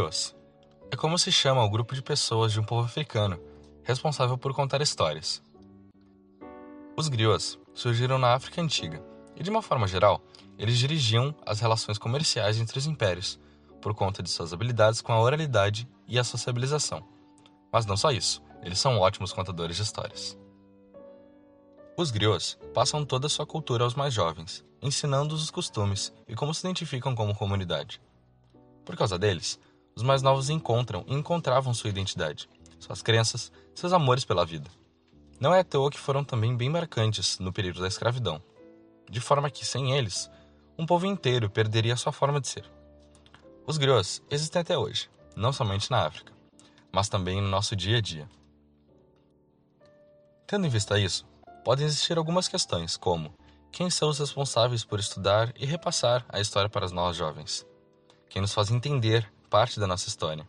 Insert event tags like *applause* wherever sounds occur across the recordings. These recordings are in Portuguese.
Griots é como se chama o grupo de pessoas de um povo africano responsável por contar histórias. Os griots surgiram na África Antiga e, de uma forma geral, eles dirigiam as relações comerciais entre os impérios por conta de suas habilidades com a oralidade e a sociabilização. Mas não só isso, eles são ótimos contadores de histórias. Os griots passam toda a sua cultura aos mais jovens, ensinando-os os costumes e como se identificam como comunidade. Por causa deles, os mais novos encontram e encontravam sua identidade, suas crenças, seus amores pela vida. Não é à toa que foram também bem marcantes no período da escravidão, de forma que, sem eles, um povo inteiro perderia sua forma de ser. Os griots existem até hoje, não somente na África, mas também no nosso dia a dia. Tendo em vista isso, podem existir algumas questões, como quem são os responsáveis por estudar e repassar a história para nós jovens? Quem nos faz entender parte da nossa história.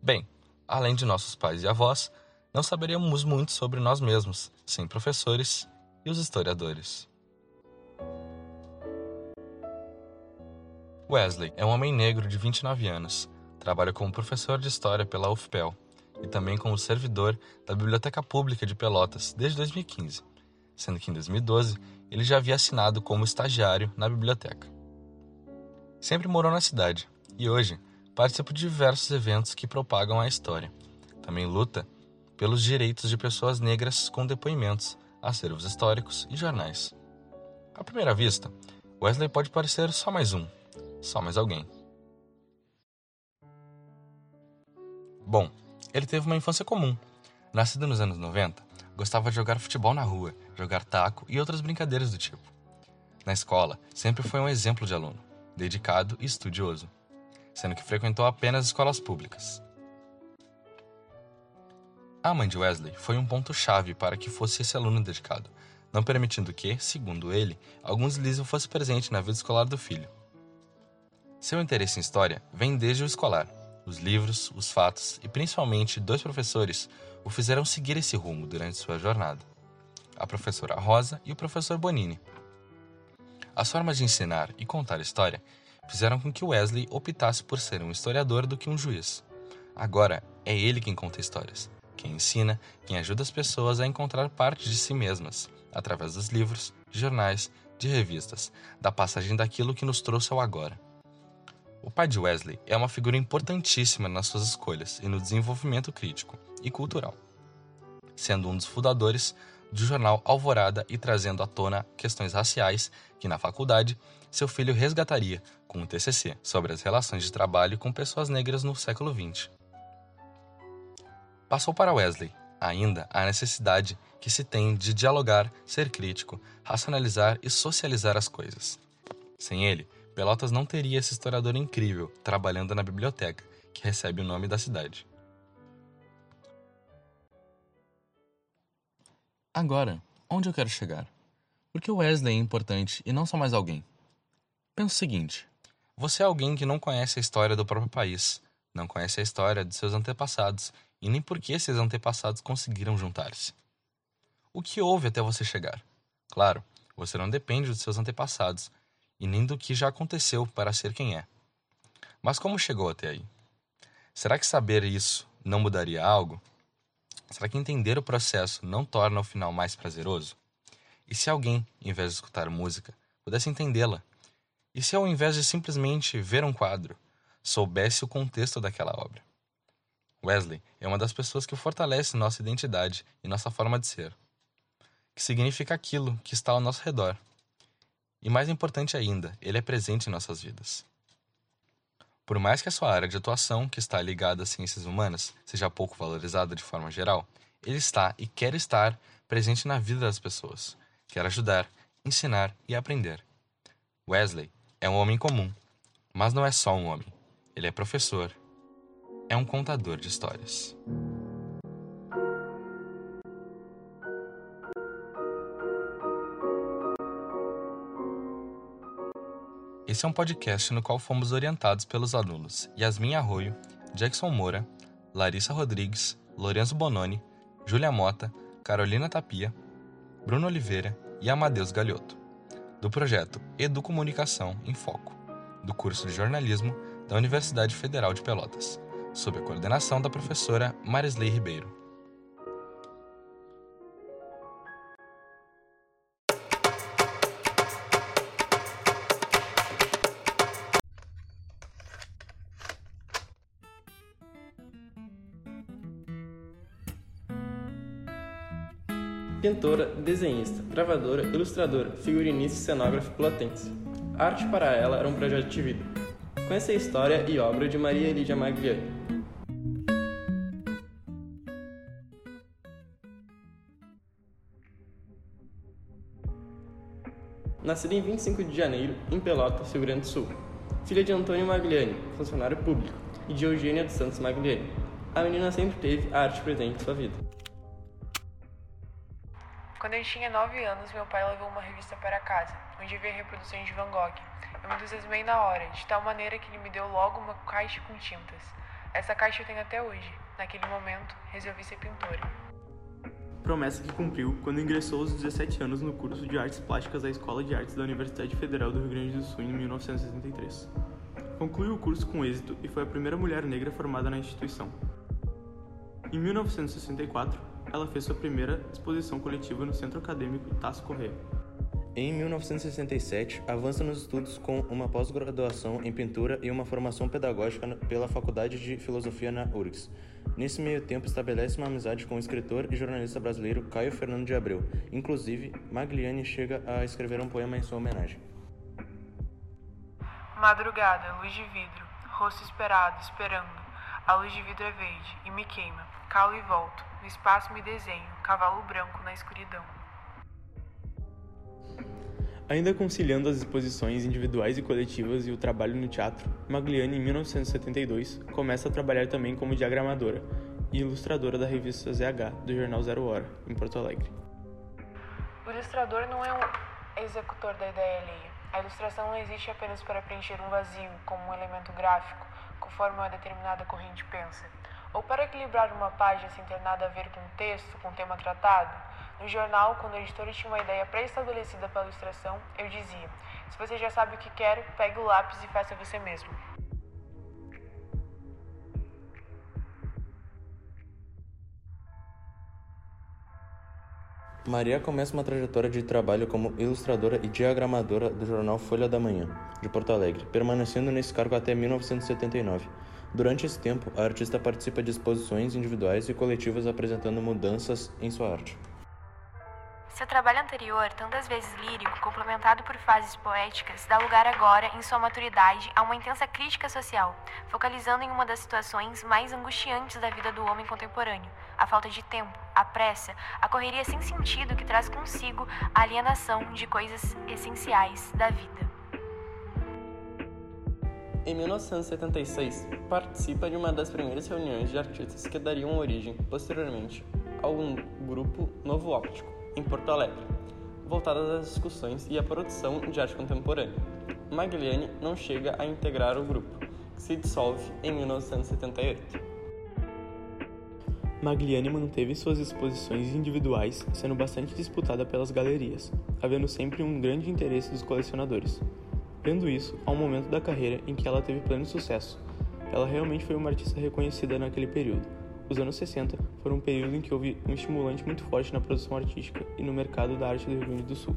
Bem, além de nossos pais e avós, não saberíamos muito sobre nós mesmos, sem professores e os historiadores. Wesley é um homem negro de 29 anos. Trabalha como professor de história pela UFPEL e também como servidor da Biblioteca Pública de Pelotas desde 2015, sendo que em 2012 ele já havia assinado como estagiário na biblioteca. Sempre morou na cidade e hoje participa de diversos eventos que propagam a história. Também luta pelos direitos de pessoas negras com depoimentos, acervos históricos e jornais. À primeira vista, Wesley pode parecer só mais um, só mais alguém. Bom, ele teve uma infância comum. Nascido nos anos 90, gostava de jogar futebol na rua, jogar taco e outras brincadeiras do tipo. Na escola, sempre foi um exemplo de aluno, dedicado e estudioso sendo que frequentou apenas escolas públicas. A mãe de Wesley foi um ponto-chave para que fosse esse aluno dedicado, não permitindo que, segundo ele, algum deslize fosse presente na vida escolar do filho. Seu interesse em história vem desde o escolar. Os livros, os fatos e principalmente dois professores o fizeram seguir esse rumo durante sua jornada: a professora Rosa e o professor Bonini. As formas de ensinar e contar história fizeram com que Wesley optasse por ser um historiador do que um juiz. Agora é ele quem conta histórias, quem ensina, quem ajuda as pessoas a encontrar parte de si mesmas, através dos livros, de jornais, de revistas, da passagem daquilo que nos trouxe ao agora. O pai de Wesley é uma figura importantíssima nas suas escolhas e no desenvolvimento crítico e cultural, sendo um dos fundadores do jornal Alvorada e trazendo à tona questões raciais que, na faculdade, seu filho resgataria com um TCC sobre as relações de trabalho com pessoas negras no século XX. Passou para Wesley ainda a necessidade que se tem de dialogar, ser crítico, racionalizar e socializar as coisas. Sem ele, Pelotas não teria esse historiador incrível trabalhando na biblioteca, que recebe o nome da cidade. Agora, onde eu quero chegar? Por que Wesley é importante e não só mais alguém? Pensa o seguinte: você é alguém que não conhece a história do próprio país, não conhece a história de seus antepassados e nem por que esses antepassados conseguiram juntar-se. O que houve até você chegar? Claro, você não depende dos seus antepassados e nem do que já aconteceu para ser quem é. Mas como chegou até aí? Será que saber isso não mudaria algo? Será que entender o processo não torna o final mais prazeroso? E se alguém, em vez de escutar música, pudesse entendê-la? E se ao invés de simplesmente ver um quadro, soubesse o contexto daquela obra? Wesley é uma das pessoas que fortalece nossa identidade e nossa forma de ser, que significa aquilo que está ao nosso redor. E mais importante ainda, ele é presente em nossas vidas. Por mais que a sua área de atuação, que está ligada às ciências humanas, seja pouco valorizada de forma geral, ele está e quer estar presente na vida das pessoas, quer ajudar, ensinar e aprender. Wesley é um homem comum, mas não é só um homem. Ele é professor, é um contador de histórias. Esse é um podcast no qual fomos orientados pelos alunos Yasmin Arroio, Jackson Moura, Larissa Rodrigues, Lourenço Bononi, Júlia Mota, Carolina Tapia, Bruno Oliveira e Amadeus Galhoto, do projeto Educomunicação em Foco, do curso de jornalismo da Universidade Federal de Pelotas, sob a coordenação da professora Marisley Ribeiro. Pintora, desenhista, gravadora, ilustradora, figurinista e cenógrafa platense. A arte para ela era um projeto de vida. Conheça a história e obra de Maria Lídia Magliani. Nascida em 25 de janeiro, em Pelotas, Rio Grande do Sul. Filha de Antônio Magliani, funcionário público, e de Eugênia dos Santos Magliani. A menina sempre teve a arte presente em sua vida. Quando eu tinha 9 anos, meu pai levou uma revista para casa, onde havia reproduções de Van Gogh. Eu me entusiasmei na hora, de tal maneira que ele me deu logo uma caixa com tintas. Essa caixa eu tenho até hoje. Naquele momento, resolvi ser pintora. Promessa que cumpriu quando ingressou aos 17 anos no curso de Artes Plásticas da Escola de Artes da Universidade Federal do Rio Grande do Sul em 1963. Concluiu o curso com êxito e foi a primeira mulher negra formada na instituição. Em 1964, ela fez sua primeira exposição coletiva no Centro Acadêmico Tasso Corrêa. Em 1967, avança nos estudos com uma pós-graduação em pintura e uma formação pedagógica pela Faculdade de Filosofia na URGS. Nesse meio tempo, estabelece uma amizade com o escritor e jornalista brasileiro Caio Fernando de Abreu. Inclusive, Magliani chega a escrever um poema em sua homenagem. Madrugada, luz de vidro, rosto esperado, esperando. A luz de vidro é verde e me queima. Calo e volto. No espaço me desenho, cavalo branco na escuridão. Ainda conciliando as exposições individuais e coletivas e o trabalho no teatro, Magliani, em 1972, começa a trabalhar também como diagramadora e ilustradora da revista ZH, do jornal Zero Hora, em Porto Alegre. O ilustrador não é um executor da ideia alheia. A ilustração não existe apenas para preencher um vazio, como um elemento gráfico, conforme uma determinada corrente pensa ou para equilibrar uma página sem ter nada a ver com o texto, com o tema tratado. No jornal, quando a editora tinha uma ideia pré-estabelecida para a ilustração, eu dizia: se você já sabe o que quer, pegue o lápis e faça você mesmo. Maria começa uma trajetória de trabalho como ilustradora e diagramadora do jornal Folha da Manhã, de Porto Alegre, permanecendo nesse cargo até 1979. Durante esse tempo, a artista participa de exposições individuais e coletivas apresentando mudanças em sua arte. Seu trabalho anterior, tantas vezes lírico, complementado por fases poéticas, dá lugar agora, em sua maturidade, a uma intensa crítica social, focalizando em uma das situações mais angustiantes da vida do homem contemporâneo: a falta de tempo, a pressa, a correria sem sentido que traz consigo a alienação de coisas essenciais da vida. Em 1976, participa de uma das primeiras reuniões de artistas que dariam origem, posteriormente, ao grupo Novo Óptico, em Porto Alegre, voltadas às discussões e à produção de arte contemporânea. Magliani não chega a integrar o grupo, que se dissolve em 1978. Magliani manteve suas exposições individuais, sendo bastante disputada pelas galerias, havendo sempre um grande interesse dos colecionadores. Vendo isso, um momento da carreira em que ela teve pleno sucesso. Ela realmente foi uma artista reconhecida naquele período. Os anos 60 foram um período em que houve um estimulante muito forte na produção artística e no mercado da arte do Rio Grande do Sul.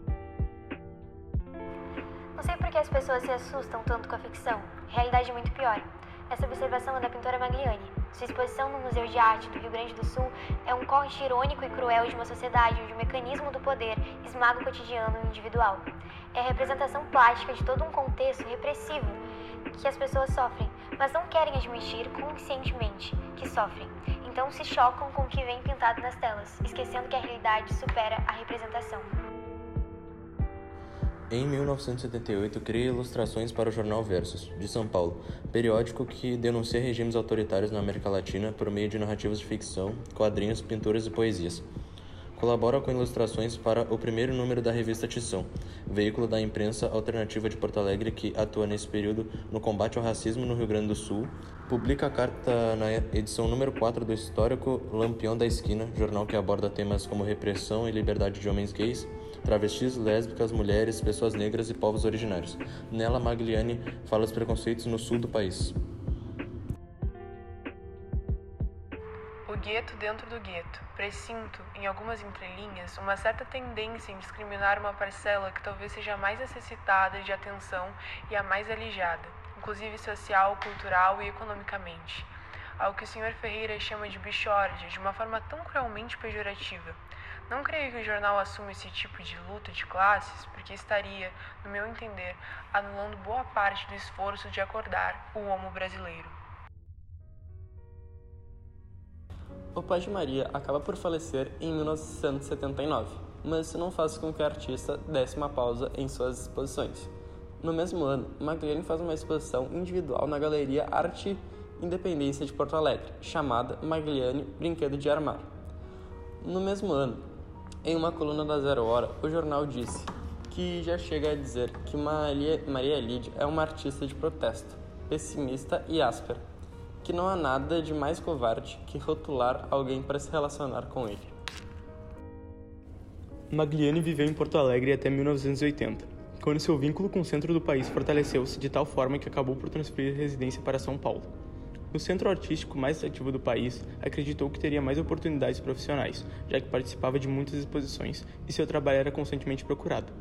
Não sei por que as pessoas se assustam tanto com a ficção. Realidade é muito pior. Essa observação é da pintora Magliani. Sua exposição no Museu de Arte do Rio Grande do Sul é um corte irônico e cruel de uma sociedade onde o mecanismo do poder esmaga o cotidiano individual é a representação plástica de todo um contexto repressivo que as pessoas sofrem, mas não querem admitir conscientemente que sofrem. Então se chocam com o que vem pintado nas telas, esquecendo que a realidade supera a representação. Em 1978, cria ilustrações para o jornal Versus, de São Paulo, periódico que denuncia regimes autoritários na América Latina por meio de narrativas de ficção, quadrinhos, pinturas e poesias. Colabora com ilustrações para o primeiro número da revista Tição, veículo da imprensa alternativa de Porto Alegre que atua nesse período no combate ao racismo no Rio Grande do Sul. Publica a carta na edição número 4 do histórico Lampião da Esquina, jornal que aborda temas como repressão e liberdade de homens gays, travestis, lésbicas, mulheres, pessoas negras e povos originários. Nela, Magliani fala dos preconceitos no sul do país. O gueto dentro do gueto. Presinto, em algumas entrelinhas, uma certa tendência em discriminar uma parcela que talvez seja a mais necessitada de atenção e a mais alijada, inclusive social, cultural e economicamente ao que o Sr. Ferreira chama de bichórdia de uma forma tão cruelmente pejorativa. Não creio que o jornal assuma esse tipo de luta de classes, porque estaria, no meu entender, anulando boa parte do esforço de acordar o homo brasileiro. O pai de Maria acaba por falecer em 1979, mas isso não faz com que o artista desse uma pausa em suas exposições. No mesmo ano, Magliani faz uma exposição individual na Galeria Arte Independência de Porto Alegre, chamada Magliani Brinquedo de Armar. No mesmo ano, em uma coluna da Zero Hora, o jornal disse que já chega a dizer que Maria, Maria Lídia é uma artista de protesto, pessimista e áspera, que não há nada de mais covarde que rotular alguém para se relacionar com ele. Magliani viveu em Porto Alegre até 1980, quando seu vínculo com o centro do país fortaleceu-se de tal forma que acabou por transferir residência para São Paulo. O centro artístico mais ativo do país acreditou que teria mais oportunidades profissionais, já que participava de muitas exposições e seu trabalho era constantemente procurado.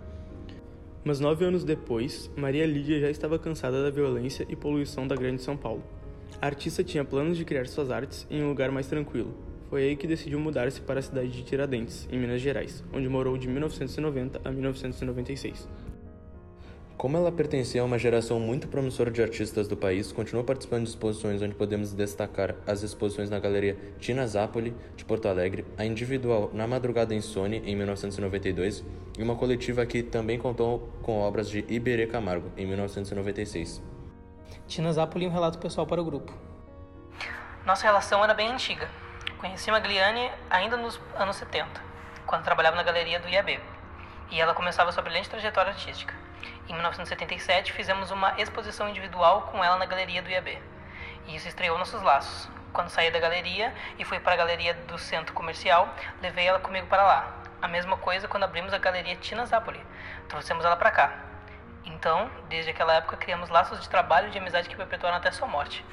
Mas nove anos depois, Maria Lídia já estava cansada da violência e poluição da Grande São Paulo. A artista tinha planos de criar suas artes em um lugar mais tranquilo. Foi aí que decidiu mudar-se para a cidade de Tiradentes, em Minas Gerais, onde morou de 1990 a 1996. Como ela pertencia a uma geração muito promissora de artistas do país, continuou participando de exposições onde podemos destacar as exposições na Galeria Tina Zapoli, de Porto Alegre, a individual Na Madrugada Insone, em 1992, e uma coletiva que também contou com obras de Iberê Camargo, em 1996. Tina Zapoli um relato pessoal para o grupo. Nossa relação era bem antiga. Conheci Magliani ainda nos anos 70, quando trabalhava na galeria do IAB, e ela começava sua brilhante trajetória artística. Em 1977, fizemos uma exposição individual com ela na galeria do IAB. E isso estreou nossos laços. Quando saí da galeria e fui para a galeria do centro comercial, levei ela comigo para lá. A mesma coisa quando abrimos a galeria Tina Zapoli. Trouxemos ela para cá. Então, desde aquela época, criamos laços de trabalho e de amizade que perpetuaram até sua morte.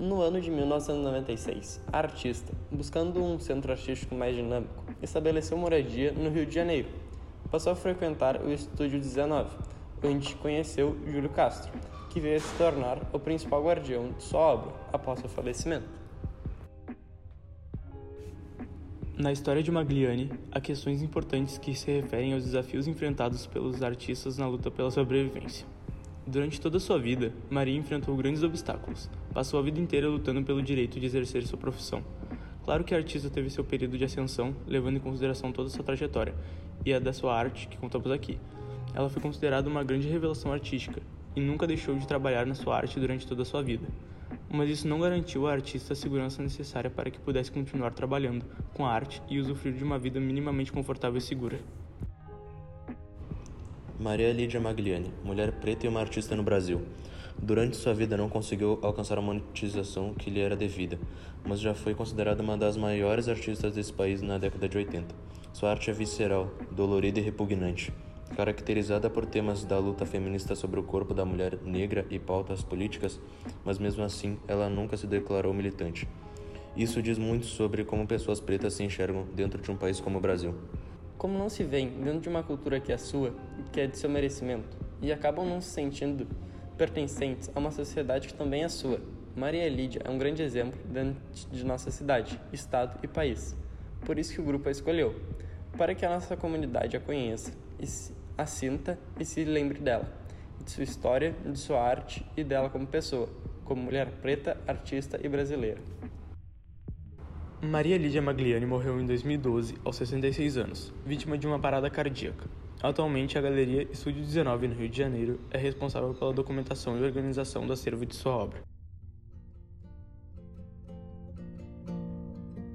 No ano de 1996, a artista, buscando um centro artístico mais dinâmico, estabeleceu moradia no Rio de Janeiro. Passou a frequentar o Estúdio 19, onde conheceu Júlio Castro, que veio a se tornar o principal guardião de sua obra após seu falecimento. Na história de Magliani, há questões importantes que se referem aos desafios enfrentados pelos artistas na luta pela sobrevivência. Durante toda a sua vida, Maria enfrentou grandes obstáculos. Passou a vida inteira lutando pelo direito de exercer sua profissão. Claro que a artista teve seu período de ascensão, levando em consideração toda sua trajetória e a da sua arte, que contamos aqui. Ela foi considerada uma grande revelação artística e nunca deixou de trabalhar na sua arte durante toda a sua vida. Mas isso não garantiu à artista a segurança necessária para que pudesse continuar trabalhando com a arte e usufruir de uma vida minimamente confortável e segura. Maria Lídia Magliani, mulher preta e uma artista no Brasil. Durante sua vida não conseguiu alcançar a monetização que lhe era devida, mas já foi considerada uma das maiores artistas desse país na década de 80. Sua arte é visceral, dolorida e repugnante. Caracterizada por temas da luta feminista sobre o corpo da mulher negra e pautas políticas, mas mesmo assim ela nunca se declarou militante. Isso diz muito sobre como pessoas pretas se enxergam dentro de um país como o Brasil como não se veem dentro de uma cultura que é sua, que é de seu merecimento, e acabam não se sentindo pertencentes a uma sociedade que também é sua. Maria Lídia é um grande exemplo dentro de nossa cidade, estado e país. Por isso que o grupo a escolheu, para que a nossa comunidade a conheça, e a sinta e se lembre dela, de sua história, de sua arte e dela como pessoa, como mulher preta, artista e brasileira. Maria Lídia Magliani morreu em 2012, aos 66 anos, vítima de uma parada cardíaca. Atualmente, a Galeria Estúdio 19 no Rio de Janeiro é responsável pela documentação e organização do acervo de sua obra.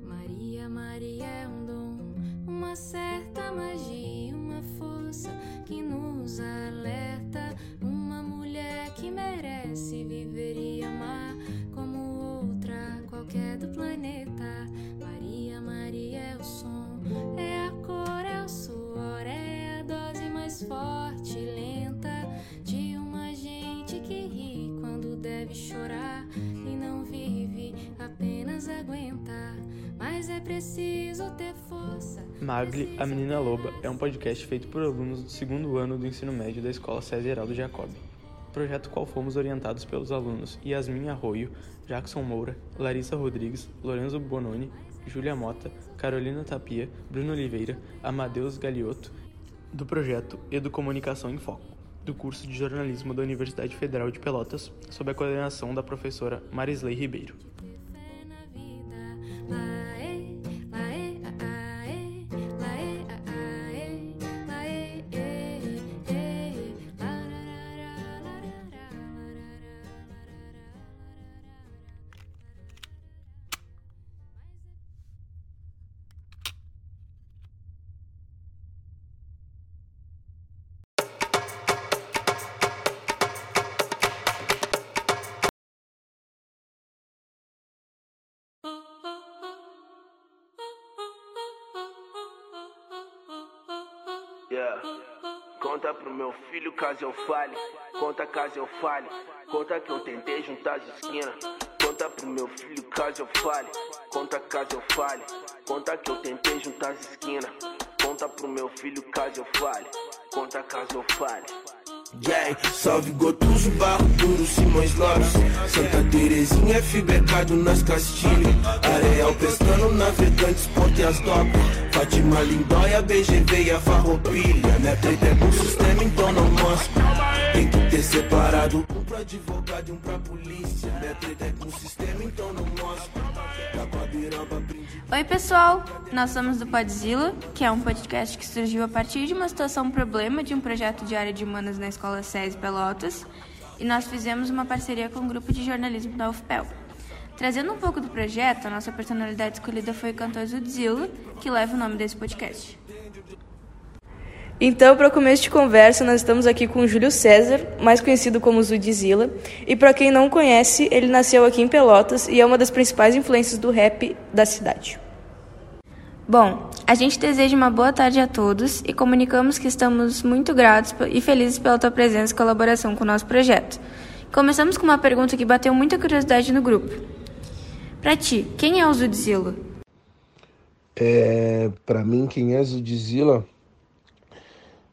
Maria, Maria é um dom, uma certa magia, uma força que nos alerta, uma mulher que merece viver e amar como outra qualquer do planeta. Maria, Maria é o som, é a cor, é o suor, é mais forte e lenta de uma gente que ri quando deve chorar e não vive, apenas aguenta. Mas é preciso ter força. Magli, a Menina Loba, é um podcast feito por alunos do segundo ano do ensino médio da Escola César Heraldo Jacob. Projeto qual fomos orientados pelos alunos Yasmin Arroio, Jackson Moura, Larissa Rodrigues, Lorenzo Bononi, Júlia Mota, Carolina Tapia, Bruno Oliveira, Amadeus Galiotto, do projeto Educomunicação em Foco, do curso de jornalismo da Universidade Federal de Pelotas, sob a coordenação da professora Marisley Ribeiro. Caso eu fale, conta caso eu fale, conta que eu tentei juntar as esquinas. Conta pro meu filho caso eu fale, conta caso eu fale, conta que eu tentei juntar as esquinas. Conta pro meu filho caso eu fale, conta caso eu fale. Yeah, salve Gotuso, Barro Duro, Simões Lopes Santa Terezinha, Fibercado nas Castilho Areal pescando, navegantes, ponte as top Fátima Lindóia, BGV e a Farroupilha. Minha treta é com o sistema, então não mostro Tem que ter separado Um pro advogado e um pra polícia. Minha treta é com o sistema, então não Guabiraba, aprendi Oi, pessoal! Nós somos do Podzilla, que é um podcast que surgiu a partir de uma situação problema de um projeto de área de humanas na Escola SESI Pelotas, e nós fizemos uma parceria com o grupo de jornalismo da UFPEL. Trazendo um pouco do projeto, a nossa personalidade escolhida foi o cantor Zudzilla, que leva o nome desse podcast. Então, para começo de conversa, nós estamos aqui com o Júlio César, mais conhecido como Zudzilla. E para quem não conhece, ele nasceu aqui em Pelotas e é uma das principais influências do rap da cidade. Bom, a gente deseja uma boa tarde a todos e comunicamos que estamos muito gratos e felizes pela tua presença e colaboração com o nosso projeto. Começamos com uma pergunta que bateu muita curiosidade no grupo. Pra ti, quem é o Zudzilla? É, para mim, quem é Zudzilla?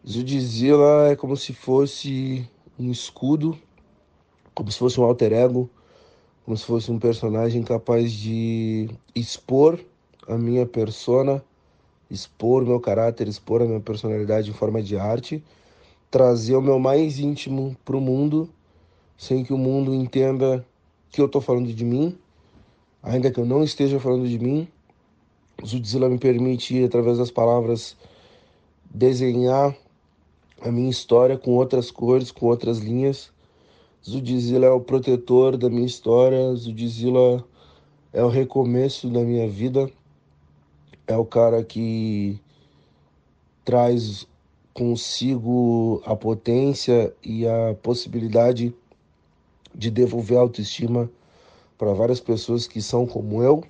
Zudzilla é como se fosse um escudo, como se fosse um alter ego, como se fosse um personagem capaz de expor a minha persona, expor meu caráter, expor a minha personalidade em forma de arte, trazer o meu mais íntimo para o mundo, sem que o mundo entenda que eu estou falando de mim, ainda que eu não esteja falando de mim. Zudzilla me permite, através das palavras, desenhar a minha história com outras cores, com outras linhas. Zudzilla é o protetor da minha história, Zudzilla é o recomeço da minha vida, é o cara que traz consigo a potência e a possibilidade de devolver autoestima para várias pessoas que são como eu.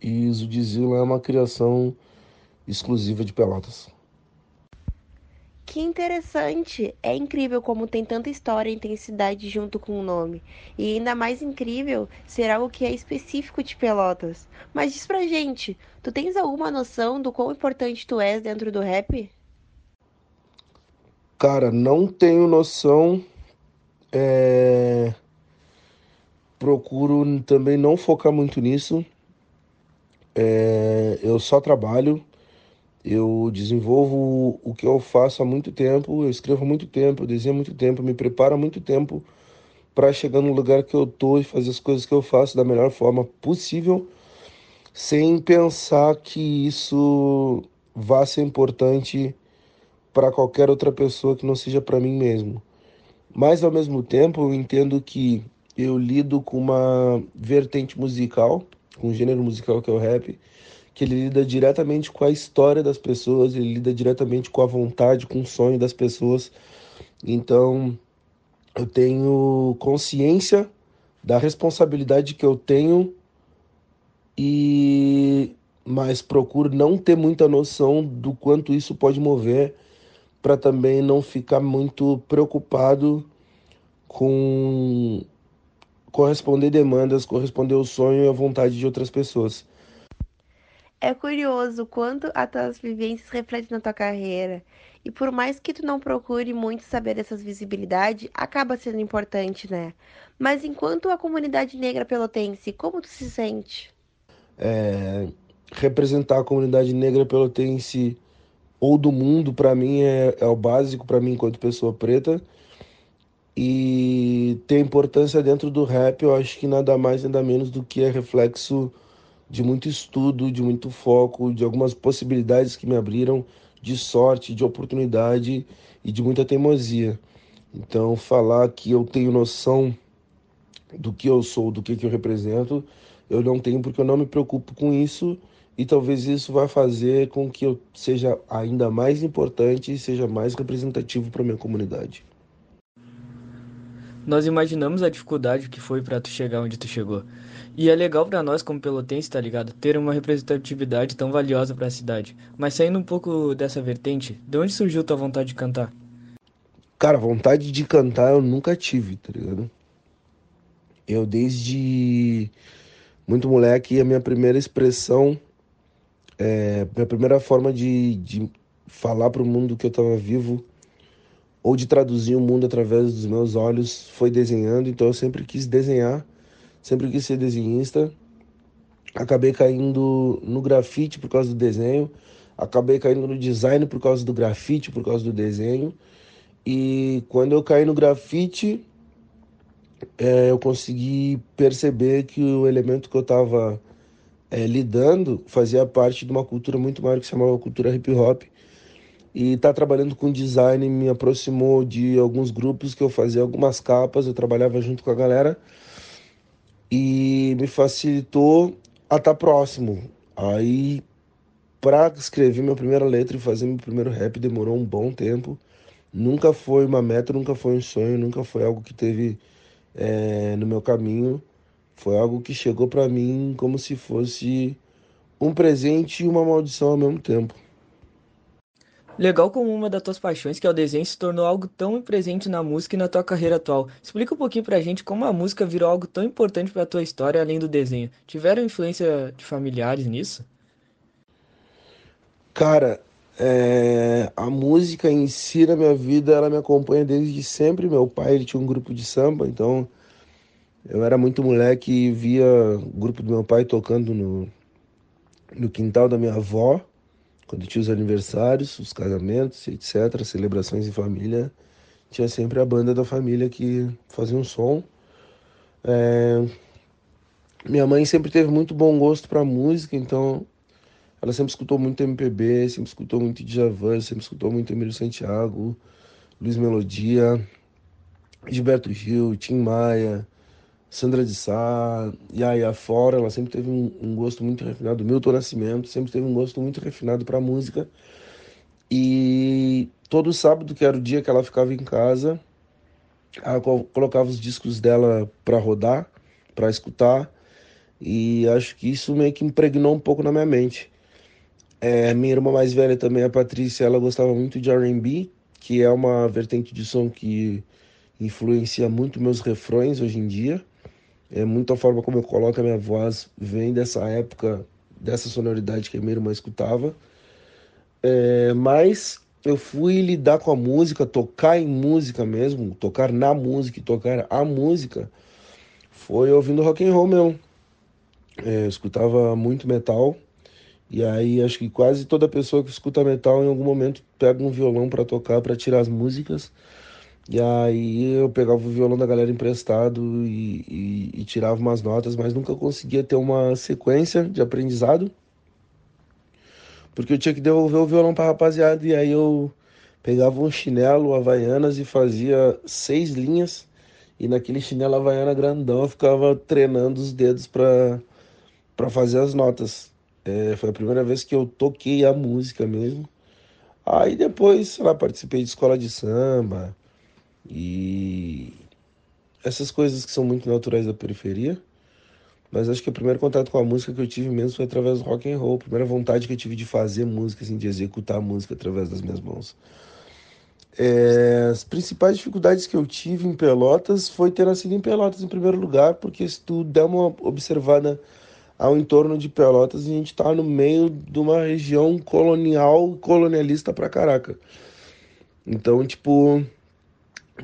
E Zudzilla é uma criação exclusiva de Pelotas. Que interessante! É incrível como tem tanta história e intensidade junto com o nome. E ainda mais incrível ser algo que é específico de Pelotas. Mas diz pra gente, tu tens alguma noção do quão importante tu és dentro do rap? Cara, não tenho noção. É... Procuro também não focar muito nisso. É... Eu só trabalho. Eu desenvolvo o que eu faço há muito tempo, eu escrevo há muito tempo, eu desenho há muito tempo, me preparo há muito tempo para chegar no lugar que eu tô e fazer as coisas que eu faço da melhor forma possível, sem pensar que isso vá ser importante para qualquer outra pessoa que não seja para mim mesmo. Mas ao mesmo tempo, eu entendo que eu lido com uma vertente musical, com um gênero musical que é o rap, que ele lida diretamente com a história das pessoas, ele lida diretamente com a vontade, com o sonho das pessoas. Então, eu tenho consciência da responsabilidade que eu tenho e mas procuro não ter muita noção do quanto isso pode mover para também não ficar muito preocupado com corresponder demandas, corresponder ao sonho e à vontade de outras pessoas. É curioso quanto as tuas vivências refletem na tua carreira. E por mais que tu não procure muito saber dessas visibilidades, acaba sendo importante, né? Mas enquanto a comunidade negra pelotense, como tu se sente? É, representar a comunidade negra pelotense ou do mundo, para mim, é, é o básico para mim enquanto pessoa preta. E ter importância dentro do rap, eu acho que nada mais, nada menos do que é reflexo de muito estudo, de muito foco, de algumas possibilidades que me abriram, de sorte, de oportunidade e de muita teimosia. Então, falar que eu tenho noção do que eu sou, do que, que eu represento, eu não tenho porque eu não me preocupo com isso e talvez isso vá fazer com que eu seja ainda mais importante e seja mais representativo para minha comunidade. Nós imaginamos a dificuldade que foi para tu chegar onde tu chegou. E é legal para nós como pelotense, tá ligado? Ter uma representatividade tão valiosa para a cidade. Mas saindo um pouco dessa vertente, de onde surgiu tua vontade de cantar? Cara, vontade de cantar eu nunca tive, tá ligado? Eu desde muito moleque, a minha primeira expressão, é, minha primeira forma de, de falar para o mundo que eu estava vivo ou de traduzir o mundo através dos meus olhos foi desenhando, então eu sempre quis desenhar, sempre quis ser desenhista. Acabei caindo no grafite por causa do desenho, acabei caindo no design por causa do grafite, por causa do desenho. E quando eu caí no grafite, é, eu consegui perceber que o elemento que eu estava é, lidando fazia parte de uma cultura muito maior que se chamava cultura hip hop e estar tá trabalhando com design me aproximou de alguns grupos que eu fazia algumas capas, eu trabalhava junto com a galera e me facilitou a estar tá próximo. Aí, para escrever minha primeira letra e fazer meu primeiro rap demorou um bom tempo. Nunca foi uma meta, nunca foi um sonho, nunca foi algo que teve é, no meu caminho. Foi algo que chegou para mim como se fosse um presente e uma maldição ao mesmo tempo. Legal como uma das tuas paixões, que é o desenho, se tornou algo tão presente na música e na tua carreira atual. Explica um pouquinho pra gente como a música virou algo tão importante pra tua história além do desenho. Tiveram influência de familiares nisso? Cara, é... a música em si na minha vida, ela me acompanha desde sempre. Meu pai ele tinha um grupo de samba, então eu era muito moleque e via o grupo do meu pai tocando no, no quintal da minha avó quando tinha os aniversários, os casamentos, etc., celebrações em família, tinha sempre a banda da família que fazia um som. É... Minha mãe sempre teve muito bom gosto para música, então ela sempre escutou muito MPB, sempre escutou muito Djavan, sempre escutou muito Emílio Santiago, Luiz Melodia, Gilberto Gil, Tim Maia, Sandra de Sá, Yaya Fora, ela sempre teve um, um, gosto muito refinado. Milton Nascimento sempre teve um gosto muito refinado para música. E todo sábado, que era o dia que ela ficava em casa, ela colocava os discos dela para rodar, para escutar. E acho que isso meio que impregnou um pouco na minha mente. É, minha irmã mais velha também, a Patrícia, ela gostava muito de R&B, que é uma vertente de som que influencia muito meus refrões hoje em dia. É muito a forma como eu coloco a minha voz vem dessa época, dessa sonoridade que a minha irmã escutava. É, mas eu fui lidar com a música, tocar em música mesmo, tocar na música e tocar a música, foi ouvindo rock and roll mesmo. É, eu escutava muito metal e aí acho que quase toda pessoa que escuta metal em algum momento pega um violão para tocar, para tirar as músicas. E aí eu pegava o violão da galera emprestado e, e, e, tirava umas notas, mas nunca conseguia ter uma sequência de aprendizado. Porque eu tinha que devolver o violão pra rapaziada. E aí eu pegava um chinelo Havaianas e fazia seis linhas. E naquele chinelo Havaiana grandão eu ficava treinando os dedos pra, pra fazer as notas. É, foi a primeira vez que eu toquei a música mesmo. Aí depois, sei lá, participei de escola de samba e essas coisas que são muito naturais da periferia. Mas acho que o primeiro contato com a música que eu tive mesmo foi através do rock and roll. A primeira vontade que eu tive de fazer música, assim, de executar música através das minhas mãos. É, as principais dificuldades que eu tive em Pelotas foi ter nascido em Pelotas em primeiro lugar, porque se tu der uma observada ao entorno de Pelotas, a gente está no meio de uma região colonial, colonialista pra caraca. Então, tipo,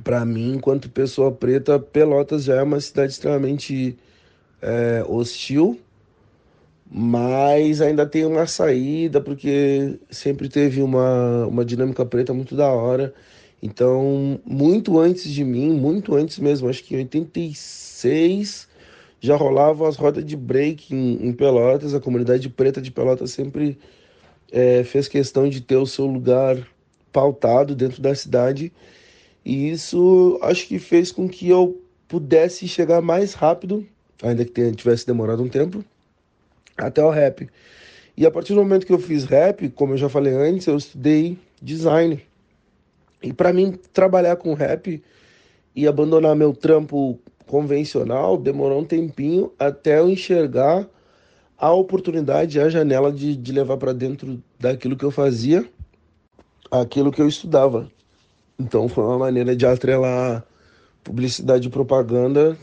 para mim, enquanto pessoa preta, Pelotas já é uma cidade extremamente é, hostil, mas ainda tem uma saída, porque sempre teve uma, uma dinâmica preta muito da hora. Então, muito antes de mim, muito antes mesmo, acho que em 86 já rolavam as rodas de break em, em Pelotas. A comunidade preta de Pelotas sempre é, fez questão de ter o seu lugar pautado dentro da cidade. E isso acho que fez com que eu pudesse chegar mais rápido, ainda que tivesse demorado um tempo, até o rap. E a partir do momento que eu fiz rap, como eu já falei antes, eu estudei design. E para mim trabalhar com rap e abandonar meu trampo convencional demorou um tempinho até eu enxergar a oportunidade, a janela de, de levar para dentro daquilo que eu fazia, aquilo que eu estudava. Então foi uma maneira de atrelar publicidade e propaganda,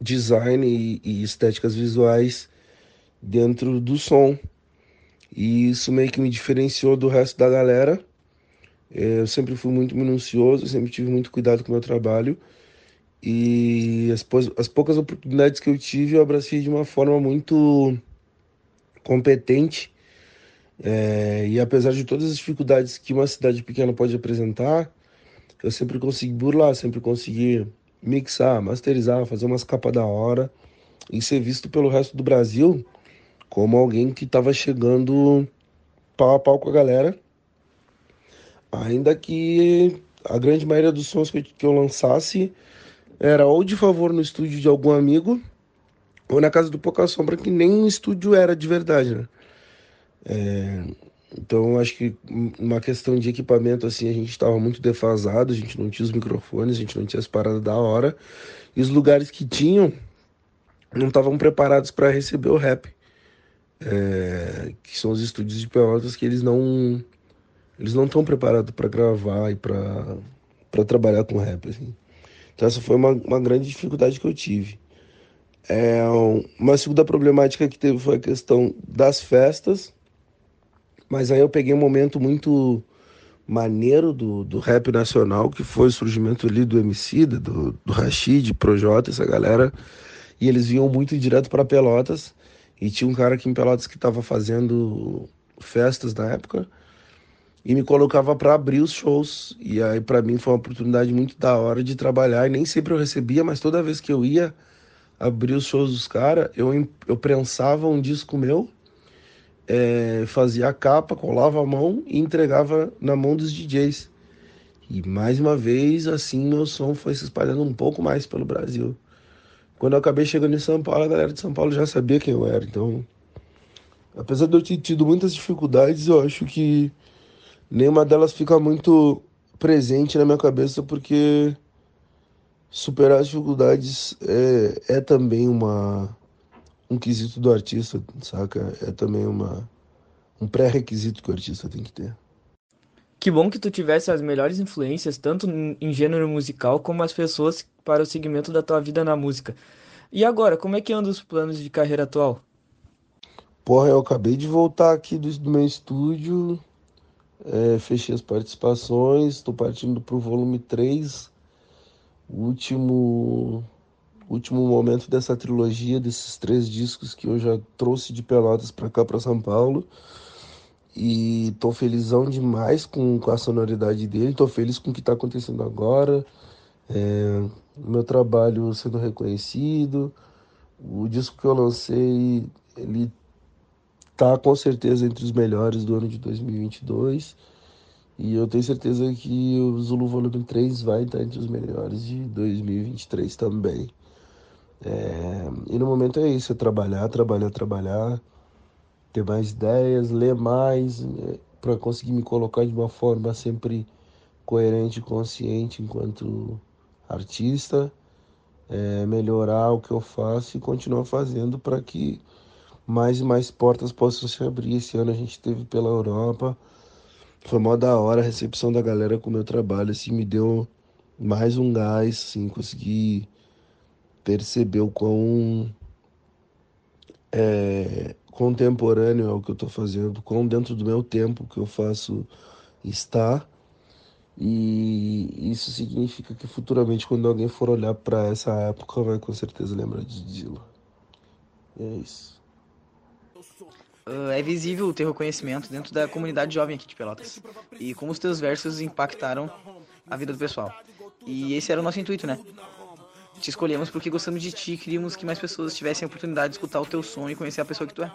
design e, e estéticas visuais dentro do som. E isso meio que me diferenciou do resto da galera. É, eu sempre fui muito minucioso, sempre tive muito cuidado com o meu trabalho. E as, as poucas oportunidades que eu tive, eu abracei de uma forma muito competente. É, e apesar de todas as dificuldades que uma cidade pequena pode apresentar, eu sempre consegui burlar, sempre consegui mixar, masterizar, fazer umas capas da hora e ser visto pelo resto do Brasil como alguém que estava chegando pau a pau com a galera. Ainda que a grande maioria dos sons que eu lançasse era ou de favor no estúdio de algum amigo, ou na casa do Pouca Sombra, que nem um estúdio era de verdade, né? É, então acho que uma questão de equipamento assim, a gente estava muito defasado, a gente não tinha os microfones, a gente não tinha as paradas da hora, e os lugares que tinham não estavam preparados para receber o rap é, que são os estúdios de Pelotas que eles não eles não estão preparados para gravar e para para trabalhar com rap assim. Então essa foi uma, uma grande dificuldade que eu tive. É, uma segunda problemática que teve foi a questão das festas, mas aí eu peguei um momento muito maneiro do, do rap nacional, que foi o surgimento ali do MC, do, do Rashid, Projota, essa galera, e eles vinham muito direto para Pelotas, e tinha um cara aqui em Pelotas que estava fazendo festas na época e me colocava para abrir os shows. E aí para mim foi uma oportunidade muito da hora de trabalhar. E nem sempre eu recebia, mas toda vez que eu ia abrir os shows dos caras, eu, eu prensava um disco meu, é, fazia a capa, colava a mão e entregava na mão dos DJs. E mais uma vez, assim, meu som foi se espalhando um pouco mais pelo Brasil. Quando eu acabei chegando em São Paulo, a galera de São Paulo já sabia quem eu era. Então, apesar de eu ter tido muitas dificuldades, eu acho que nenhuma delas fica muito presente na minha cabeça, porque superar as dificuldades é, é também uma um quesito do artista, saca? É também uma um pré-requisito que o artista tem que ter. Que bom que tu tivesse as melhores influências, tanto em gênero musical, como as pessoas para o segmento da tua vida na música. E agora, como é que andam os planos de carreira atual? Porra, eu acabei de voltar aqui do, do meu estúdio, é, fechei as participações, estou partindo para o volume 3, o último, último momento dessa trilogia, desses três discos que eu já trouxe de Pelotas para cá, para São Paulo. E tô felizão demais com, com a sonoridade dele, tô feliz com o que tá acontecendo agora. É, meu trabalho sendo reconhecido. O disco que eu lancei, ele tá com certeza entre os melhores do ano de 2022. E eu tenho certeza que o Zulu Volume 3 vai estar entre os melhores de 2023 também. É, e no momento é isso, é trabalhar, trabalhar, trabalhar ter mais ideias, ler mais, né, para conseguir me colocar de uma forma sempre coerente e consciente enquanto artista. é, melhorar o que eu faço e continuar fazendo para que mais e mais portas possam se abrir. Esse ano a gente teve pela Europa, foi mó da hora a recepção da galera com o meu trabalho, assim, me deu mais um gás, assim, consegui perceber o quão é, contemporâneo é o que eu estou fazendo, quão dentro do meu tempo que eu faço está. E isso significa que futuramente, quando alguém for olhar para essa época, vai com certeza lembrar de Dila. E é isso. Uh, é visível o teu reconhecimento dentro da comunidade jovem aqui de Pelotas. E como os teus versos impactaram a vida do pessoal. E esse era o nosso intuito, né? Te escolhemos porque gostamos de ti e queríamos que mais pessoas tivessem a oportunidade de escutar o teu som e conhecer a pessoa que tu é.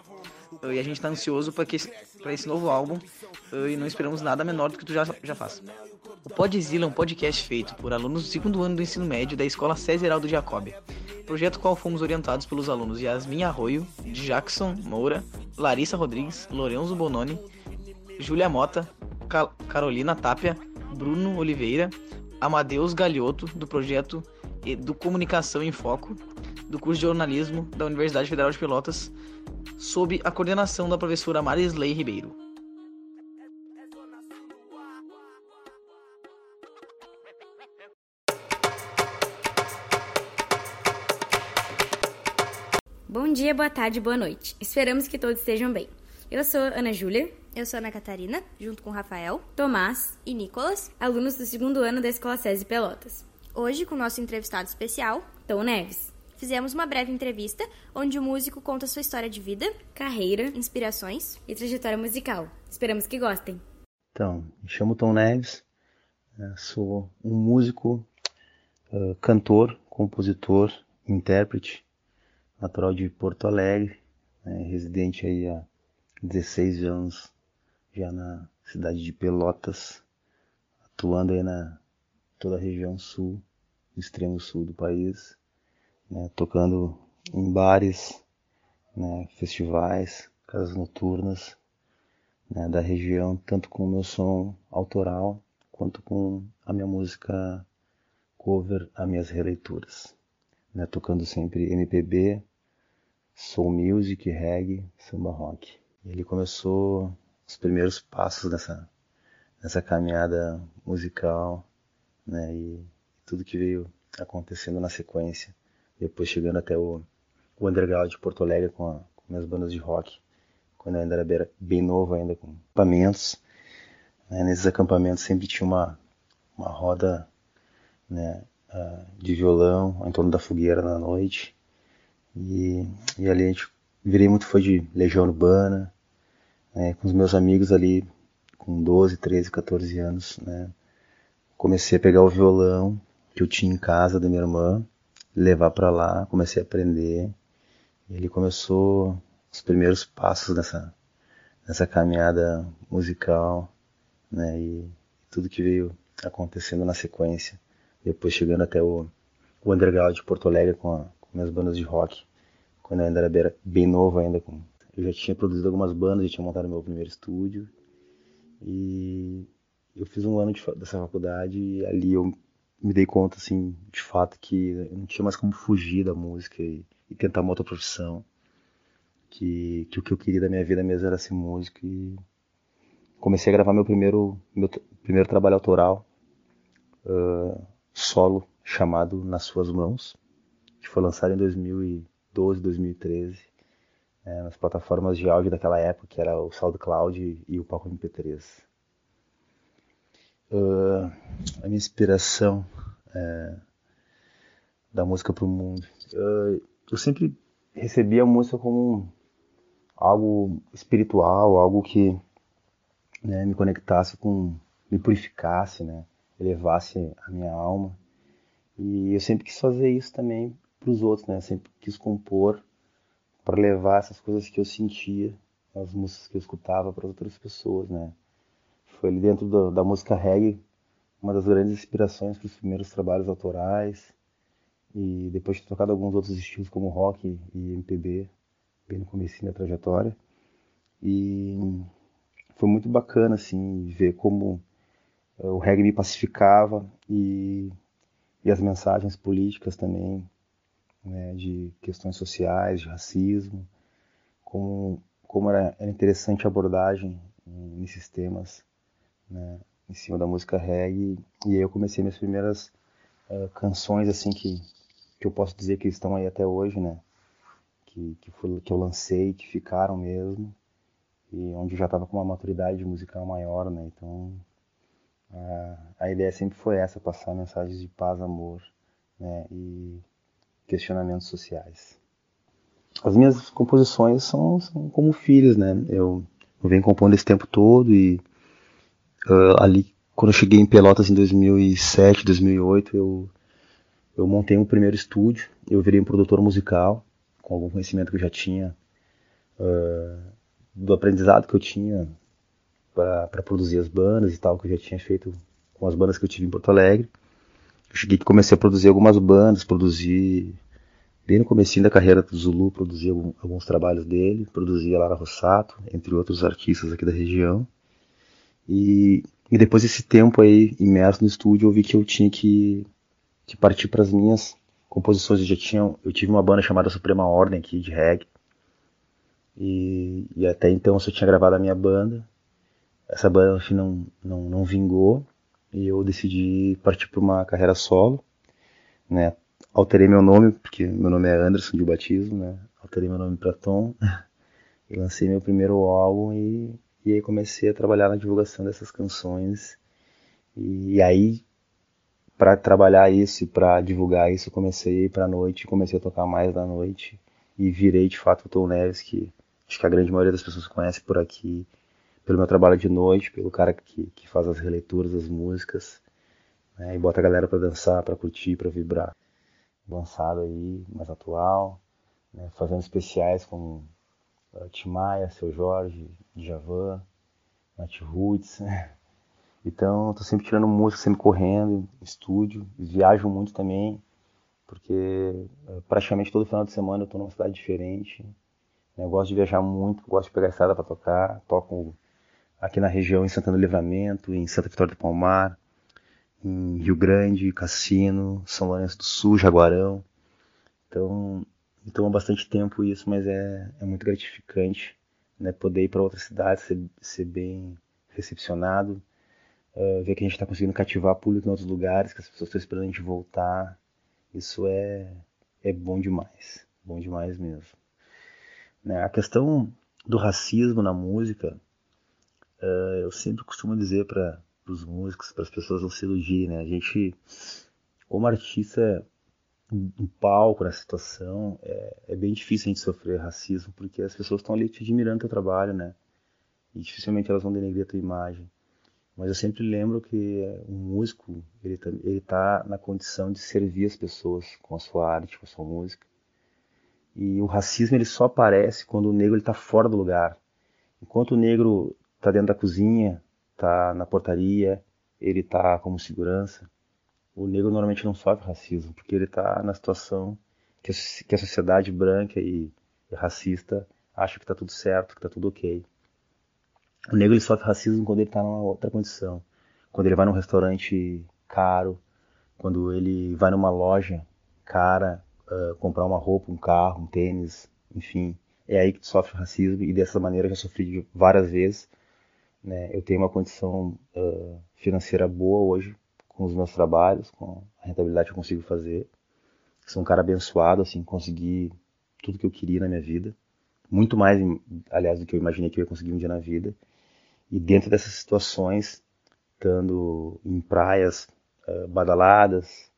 Uh, e a gente tá ansioso para esse, esse novo álbum uh, e não esperamos nada menor do que tu já, já faz. O Podzilla é um podcast feito por alunos do segundo ano do ensino médio da Escola César Aldo Jacob, projeto qual fomos orientados pelos alunos Yasmin Arroio, Jackson Moura, Larissa Rodrigues, Lorenzo Bononi, Júlia Mota, Carolina Tapia, Bruno Oliveira, Amadeus Galhoto, do projeto do Comunicação em Foco, do curso de jornalismo da Universidade Federal de Pelotas, sob a coordenação da professora Marisley Ribeiro. Bom dia, boa tarde, boa noite. Esperamos que todos estejam bem. Eu sou Ana Júlia. Eu sou Ana Catarina, junto com Rafael, Tomás e Nicolas, alunos do segundo ano da Escola SESI Pelotas. Hoje, com o nosso entrevistado especial, Tom Neves. Fizemos uma breve entrevista onde o músico conta sua história de vida, carreira, inspirações e trajetória musical. Esperamos que gostem. Então, me chamo Tom Neves, né, sou um músico, cantor, compositor, intérprete, natural de Porto Alegre, né, residente aí há 16 anos já na cidade de Pelotas, atuando aí na toda a região sul, extremo sul do país, né, tocando em bares, né, festivais, casas noturnas né, da região, tanto com o meu som autoral quanto com a minha música cover, as minhas releituras, né, tocando sempre MPB, soul music, reggae, samba rock. Ele começou os primeiros passos nessa nessa caminhada musical, né, e tudo que veio acontecendo na sequência depois chegando até o, o underground de Porto Alegre com, a, com minhas bandas de rock, quando eu ainda era bem novo ainda, com acampamentos. Né, nesses acampamentos sempre tinha uma, uma roda né, uh, de violão em torno da fogueira na noite. E, e ali a gente virei muito fã de Legião Urbana, né, com os meus amigos ali com 12, 13, 14 anos, né, comecei a pegar o violão que eu tinha em casa da minha irmã levar para lá, comecei a aprender. E ele começou os primeiros passos nessa, nessa caminhada musical, né? E tudo que veio acontecendo na sequência. Depois chegando até o, o underground de Porto Alegre com, a, com minhas bandas de rock, quando eu ainda era bem novo ainda. Com, eu já tinha produzido algumas bandas, já tinha montado meu primeiro estúdio. E eu fiz um ano de, dessa faculdade e ali eu me dei conta, assim, de fato, que eu não tinha mais como fugir da música e, e tentar uma outra profissão. Que, que o que eu queria da minha vida mesmo era ser músico e comecei a gravar meu primeiro, meu primeiro trabalho autoral, uh, solo, chamado Nas Suas Mãos, que foi lançado em 2012, 2013, é, nas plataformas de áudio daquela época, que era o SoundCloud e o Palco MP3. Uh, a minha inspiração é, da música para o mundo. Uh, eu sempre recebi a música como algo espiritual, algo que né, me conectasse com, me purificasse, né, elevasse a minha alma. E eu sempre quis fazer isso também para os outros, né? Sempre quis compor para levar essas coisas que eu sentia, as músicas que eu escutava para outras pessoas, né? Foi ali dentro do, da música reggae uma das grandes inspirações para os primeiros trabalhos autorais. E depois de tocado alguns outros estilos como rock e MPB, bem no começo da trajetória. E foi muito bacana assim ver como eh, o reggae me pacificava e, e as mensagens políticas também né, de questões sociais, de racismo, como, como era, era interessante a abordagem nesses temas, né, em cima da música reggae, e aí eu comecei minhas primeiras uh, canções, assim, que, que eu posso dizer que estão aí até hoje, né, que, que, foi, que eu lancei, que ficaram mesmo, e onde eu já estava com uma maturidade musical maior, né, então a, a ideia sempre foi essa, passar mensagens de paz, amor, né, e questionamentos sociais. As minhas composições são, são como filhos, né? Eu, eu venho compondo esse tempo todo e uh, ali quando eu cheguei em Pelotas em 2007, 2008, eu eu montei um primeiro estúdio, eu virei um produtor musical com algum conhecimento que eu já tinha uh, do aprendizado que eu tinha para produzir as bandas e tal que eu já tinha feito com as bandas que eu tive em Porto Alegre. Eu cheguei comecei a produzir algumas bandas, produzi bem no começo da carreira do Zulu, produzi alguns trabalhos dele, produzia Lara Rossato, entre outros artistas aqui da região. E, e depois desse tempo aí imerso no estúdio, eu vi que eu tinha que, que partir para as minhas composições. Eu já tinha, eu tive uma banda chamada Suprema Ordem aqui de reggae. E, e até então eu só tinha gravado a minha banda. Essa banda enfim, não, não, não vingou e eu decidi partir para uma carreira solo, né? Alterei meu nome, porque meu nome é Anderson de batismo, né? Alterei meu nome para Tom *laughs* e lancei meu primeiro álbum e, e aí comecei a trabalhar na divulgação dessas canções. E, aí, para trabalhar isso e para divulgar isso, comecei a ir para noite, comecei a tocar mais da noite e virei de fato o Tom Neves, que acho que a grande maioria das pessoas conhece por aqui pelo meu trabalho de noite, pelo cara que, que faz as releituras das músicas, né, e bota a galera para dançar, para curtir, para vibrar. Lançado aí, mais atual, né, fazendo especiais com uh, Timaya, Seu Jorge, Djavan, Nat Roots. *laughs* Né. Então, tô sempre tirando música, sempre correndo, estúdio, viajo muito também, porque uh, praticamente todo final de semana eu tô numa cidade diferente. Né, eu gosto de viajar muito, gosto de pegar a estrada para tocar, toco aqui na região em Santana do Livramento, em Santa Vitória do Palmar, em Rio Grande, Cassino, São Lourenço do Sul, Jaguarão. Então, então há bastante tempo isso, mas é, é muito gratificante né, poder ir para outras cidades, ser, ser bem recepcionado, uh, ver que a gente está conseguindo cativar público em outros lugares, que as pessoas estão esperando a gente voltar. Isso é, é bom demais, bom demais mesmo. Né, a questão do racismo na música uh, eu sempre costumo dizer para os músicos, para as pessoas não se iludirem, né? A gente, como artista no palco, na situação, é, é, bem difícil a gente sofrer racismo, porque as pessoas estão ali te admirando teu trabalho, né? E dificilmente elas vão denegrir a tua imagem. Mas eu sempre lembro que um músico, ele tá, ele tá na condição de servir as pessoas com a sua arte, com a sua música. E o racismo ele só aparece quando o negro está fora do lugar. Enquanto o negro está dentro da cozinha, está na portaria, ele está como segurança. O negro normalmente não sofre racismo, porque ele está na situação que a, sociedade branca e, racista acha que está tudo certo, que está tudo ok. O negro ele sofre racismo quando ele está numa outra condição. Quando ele vai num restaurante caro, quando ele vai numa loja cara, uh, comprar uma roupa, um carro, um tênis, enfim. É aí que tu sofre racismo e dessa maneira eu já sofri várias vezes né? Eu tenho uma condição uh, financeira boa hoje com os meus trabalhos, com a rentabilidade que eu consigo fazer. Sou um cara abençoado, assim, consegui tudo que eu queria na minha vida. Muito mais, aliás, do que eu imaginei que eu ia conseguir um dia na vida. E dentro dessas situações, estando em praias uh, badaladas,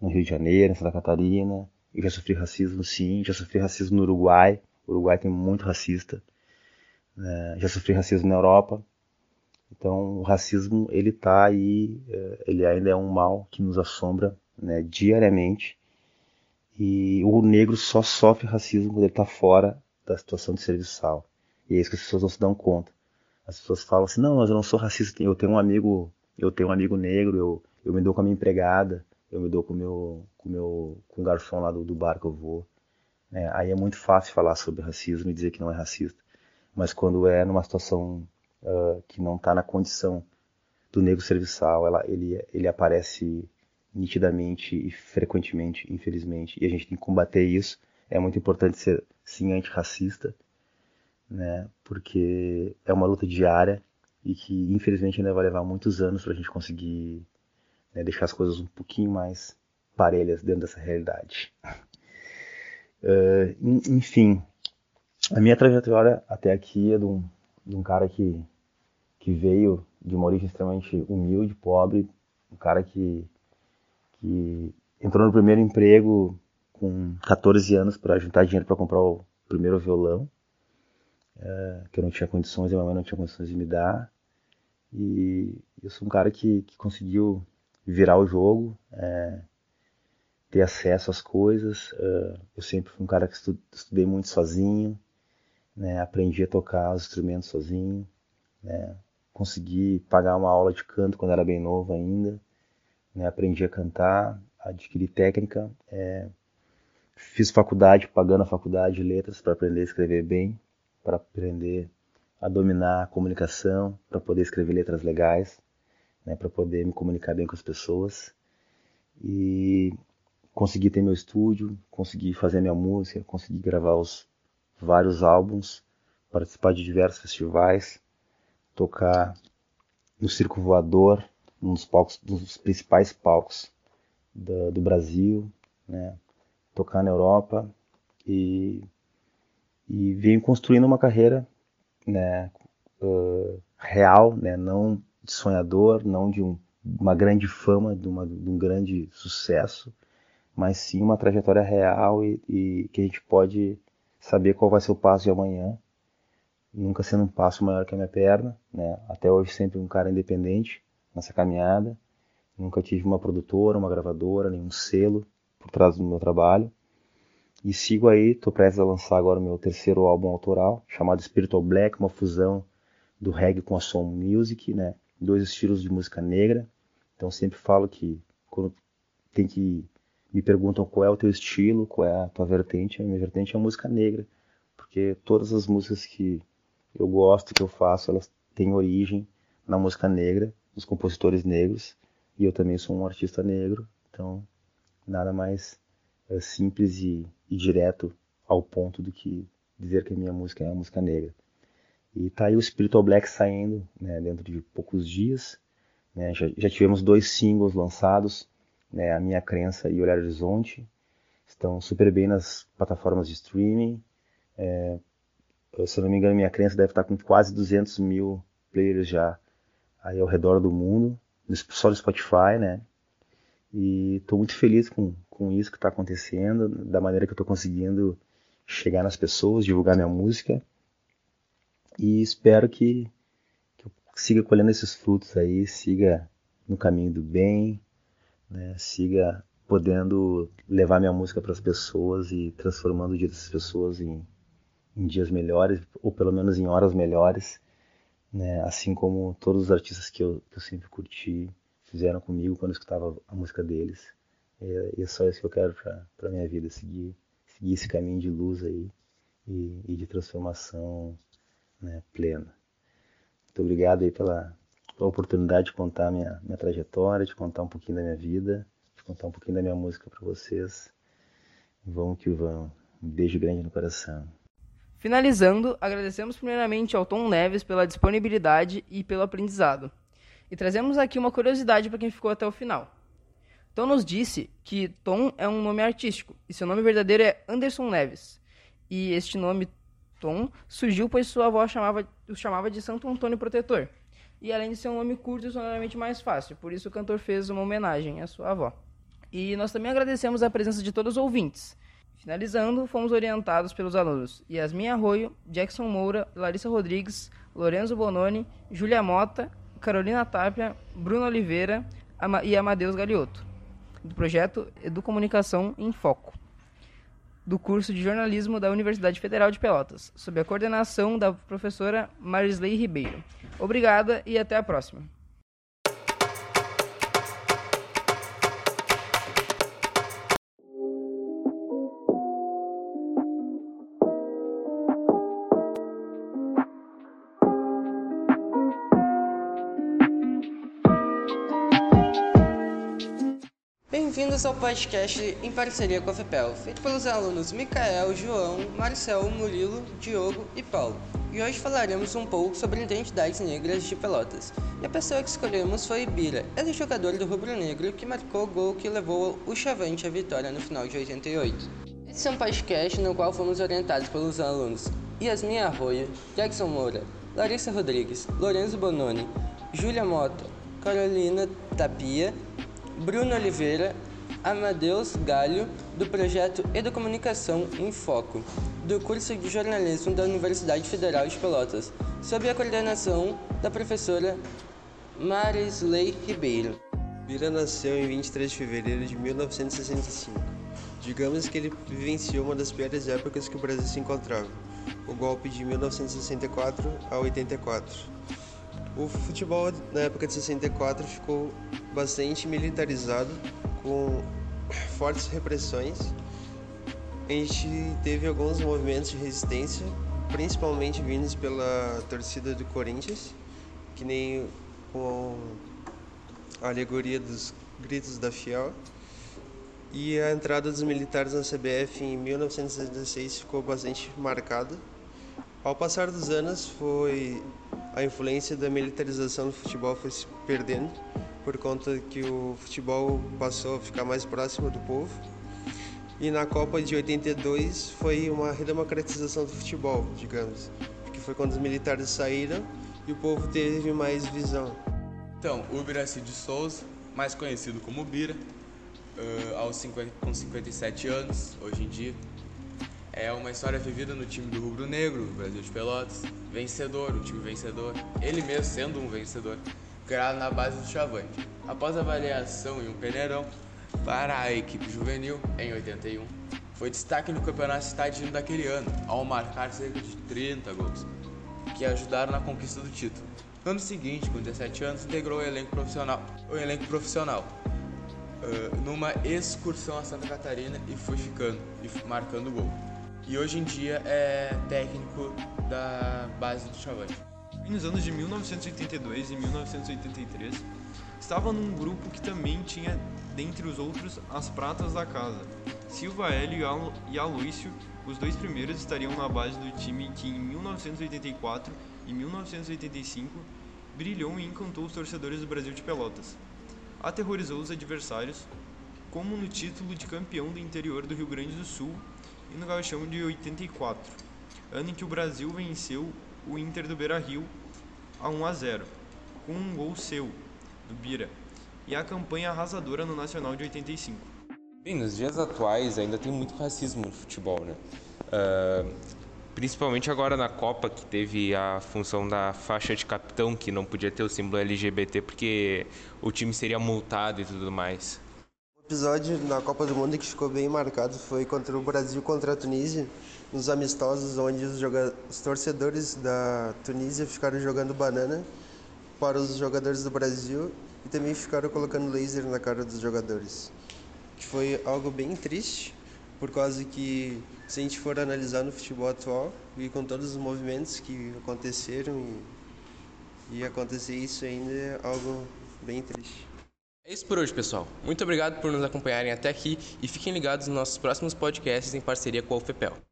no Rio de Janeiro, em Santa Catarina, eu já sofri racismo, sim, já sofri racismo no Uruguai. O Uruguai tem muito racista. Uh, já sofri racismo na Europa. Então, o racismo ele está aí, é, ele ainda é um mal que nos assombra né, diariamente. E o negro só sofre racismo quando ele está fora da situação de serviçal. E é isso que as pessoas não se dão conta. As pessoas falam assim: não, mas eu não sou racista. Eu tenho um amigo, eu tenho um amigo negro. Eu, eu me dou com a minha empregada. Eu me dou com meu, com meu, com o garçom lá do, do bar que eu vou. É, aí é muito fácil falar sobre racismo e dizer que não é racista. Mas quando é numa situação uh, que não está na condição do negro serviçal, ela, ele, ele aparece nitidamente e frequentemente, infelizmente, e a gente tem que combater isso. É muito importante ser, sim, antirracista, né? Porque é uma luta diária e que, infelizmente, ainda vai levar muitos anos para a gente conseguir né, deixar as coisas um pouquinho mais parelhas dentro dessa realidade. *laughs* Uh, enfim, a minha trajetória até aqui é de um, de um cara que, que veio de uma origem extremamente humilde, pobre, um cara que, que entrou no primeiro emprego com 14 anos para juntar dinheiro para comprar o primeiro violão, uh, que eu não tinha condições, a minha mãe não tinha condições de me dar. E eu sou um cara que, que conseguiu virar o jogo, é, ter acesso às coisas. Uh, eu sempre fui um cara que estu estudei muito sozinho, né, aprendi a tocar os instrumentos sozinho, né, consegui pagar uma aula de canto quando era bem novo ainda, né, aprendi a cantar, adquiri técnica, é, fiz faculdade, pagando a faculdade de letras para aprender a escrever bem, para aprender a dominar a comunicação, para poder escrever letras legais, né, para poder me comunicar bem com as pessoas. E consegui ter meu estúdio, consegui fazer minha música, consegui gravar os vários álbuns, participar de diversos festivais, tocar no Circo Voador, um dos, palcos, dos principais palcos do, do Brasil, né? tocar na Europa e, e venho construindo uma carreira né, uh, real, né, não de sonhador, não de um, uma grande fama, de, uma, de um grande sucesso, mas sim uma trajetória real e, e, que a gente pode saber qual vai ser o passo de amanhã, nunca sendo um passo maior que a minha perna, né? Até hoje sempre um cara independente nessa caminhada, nunca tive uma produtora, uma gravadora, nenhum selo por trás do meu trabalho. E sigo aí, tô prestes a lançar agora o meu terceiro álbum autoral, chamado Spiritual Black, uma fusão do reggae com a soul music, né? Dois estilos de música negra. Então sempre falo que quando tem que me perguntam qual é o teu estilo, qual é a tua vertente, a minha vertente é a música negra, porque todas as músicas que eu gosto, que eu faço, elas têm origem na música negra, nos compositores negros, e eu também sou um artista negro, então nada mais é, simples e, e, direto ao ponto do que dizer que a minha música é uma música negra. E tá aí o Spiritual Black saindo né, dentro de poucos dias. Né, já, já tivemos dois singles lançados, né, a minha crença e Olhar Horizonte. Estão super bem nas plataformas de streaming. É, se eu não me engano, minha crença deve estar com quase 200 mil players já aí ao redor do mundo, só no Spotify, né? E estou muito feliz com, com isso que está acontecendo, da maneira que eu estou conseguindo chegar nas pessoas, divulgar minha música. E espero que, que eu siga colhendo esses frutos aí, siga no caminho do bem, né, siga podendo levar minha música para as pessoas e transformando o dia dessas pessoas em, em dias melhores, ou pelo menos em horas melhores, né, assim como todos os artistas que eu, que eu sempre curti fizeram comigo quando eu escutava a música deles. E, é só isso que eu quero para minha vida, seguir, seguir esse caminho de luz aí e, e de transformação né, plena. Muito obrigado aí pela, a oportunidade de contar minha, minha trajetória, de contar um pouquinho da minha vida, de contar um pouquinho da minha música para vocês. Vamos que vamos. Um beijo grande no coração. Finalizando, agradecemos primeiramente ao Tom Neves pela disponibilidade e pelo aprendizado. E trazemos aqui uma curiosidade para quem ficou até o final. Tom nos disse que Tom é um nome artístico e seu nome verdadeiro é Anderson Neves. E este nome Tom surgiu pois sua avó chamava, o chamava de Santo Antônio Protetor e além de ser um nome curto e sonoramente mais fácil, por isso o cantor fez uma homenagem à sua avó. E nós também agradecemos a presença de todos os ouvintes. Finalizando, fomos orientados pelos alunos Yasmin Arroio, Jackson Moura, Larissa Rodrigues, Lorenzo Bononi, Júlia Mota, Carolina Tapia, Bruno Oliveira e Amadeus Galiotto, do projeto Educomunicação em Foco do curso de jornalismo da Universidade Federal de Pelotas, sob a coordenação da professora Marisley Ribeiro. Obrigada e até a próxima. Bem-vindos ao podcast em parceria com a FEPEL, feito pelos alunos Micael, João, Marcel, Murilo, Diogo e Paulo. E hoje falaremos um pouco sobre identidades negras de Pelotas. E a pessoa que escolhemos foi Bira, ele é jogador do Rubro Negro que marcou o gol que levou o Chavante à vitória no final de 88. Esse é um podcast no qual fomos orientados pelos alunos Yasmin Arroio, Jackson Moura, Larissa Rodrigues, Lorenzo Bononi, Júlia Mota, Carolina Tapia, Bruno Oliveira, Amadeus Galho, do projeto Educomunicação em Foco, do curso de jornalismo da Universidade Federal de Pelotas, sob a coordenação da professora Marisley Ribeiro. Bira nasceu em 23 de fevereiro de 1965. Digamos que ele vivenciou uma das piores épocas que o Brasil se encontrava, o golpe de 1964 a 84. O futebol na época de 64 ficou bastante militarizado, com *coughs* fortes repressões. A gente teve alguns movimentos de resistência, principalmente vindos pela torcida do Corinthians, que nem com a alegoria dos gritos da Fiel. E a entrada dos militares na CBF em 1916 ficou bastante marcada. Ao passar dos anos, foi a influência da militarização do futebol foi se perdendo por conta que o futebol passou a ficar mais próximo do povo. E na Copa de 82 foi uma redemocratização do futebol, digamos, que foi quando os militares saíram e o povo teve mais visão. Então, o Biraci de Souza, mais conhecido como Bira, uh, aos 50, com 57 anos, hoje em dia, é uma história vivida no time do Rubro Negro, Brasil de Pelotas. Vencedor, um time vencedor. Ele mesmo sendo um vencedor. Criado na base do Chavante. Após avaliação em um peneirão para a equipe juvenil em 81, foi destaque no campeonato citadino daquele ano, ao marcar cerca de 30 gols, que ajudaram na conquista do título. No ano seguinte, com 17 anos, integrou o elenco profissional, o elenco profissional uh, numa excursão a Santa Catarina e foi ficando e marcando gol e hoje em dia é técnico da base do Chavante. Nos anos de 1982 e 1983, estava num grupo que também tinha, dentre os outros, as pratas da casa. Silva Hélio e Aloísio, os dois primeiros estariam na base do time que em 1984 e 1985 brilhou e encantou os torcedores do Brasil de Pelotas. Aterrorizou os adversários, como no título de campeão do interior do Rio Grande do Sul e no Gauchão de 84, ano em que o Brasil venceu o Inter do Beira-Rio a 1 a 0, com um gol seu, do Bira, e a campanha arrasadora no Nacional de 85. Bem, nos dias atuais ainda tem muito racismo no futebol, né? Uh, principalmente agora na Copa, que teve a função da faixa de capitão, que não podia ter o símbolo LGBT porque o time seria multado e tudo mais episódio na Copa do Mundo que ficou bem marcado foi contra o Brasil contra a Tunísia, nos amistosos onde os, os torcedores da Tunísia ficaram jogando banana para os jogadores do Brasil e também ficaram colocando laser na cara dos jogadores. Que foi algo bem triste, por causa que se a gente for analisar no futebol atual e com todos os movimentos que aconteceram e, e acontecer isso ainda é algo bem triste. É isso por hoje, pessoal. Muito obrigado por nos acompanharem até aqui e fiquem ligados nos nossos próximos podcasts em parceria com a UFPEL.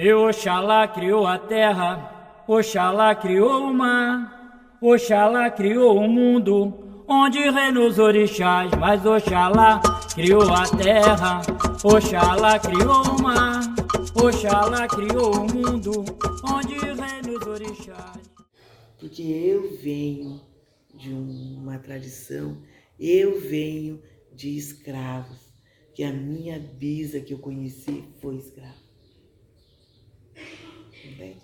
E Oxalá criou a terra, Oxalá criou o mar, Oxalá criou o mundo onde reinou os orixás, mas Oxalá criou a terra, Oxalá criou o mar, Oxalá criou o mundo, onde reinou os orixás. Porque eu venho de uma tradição, eu venho de escravos, que a minha bisa que eu conheci foi escrava. Entende?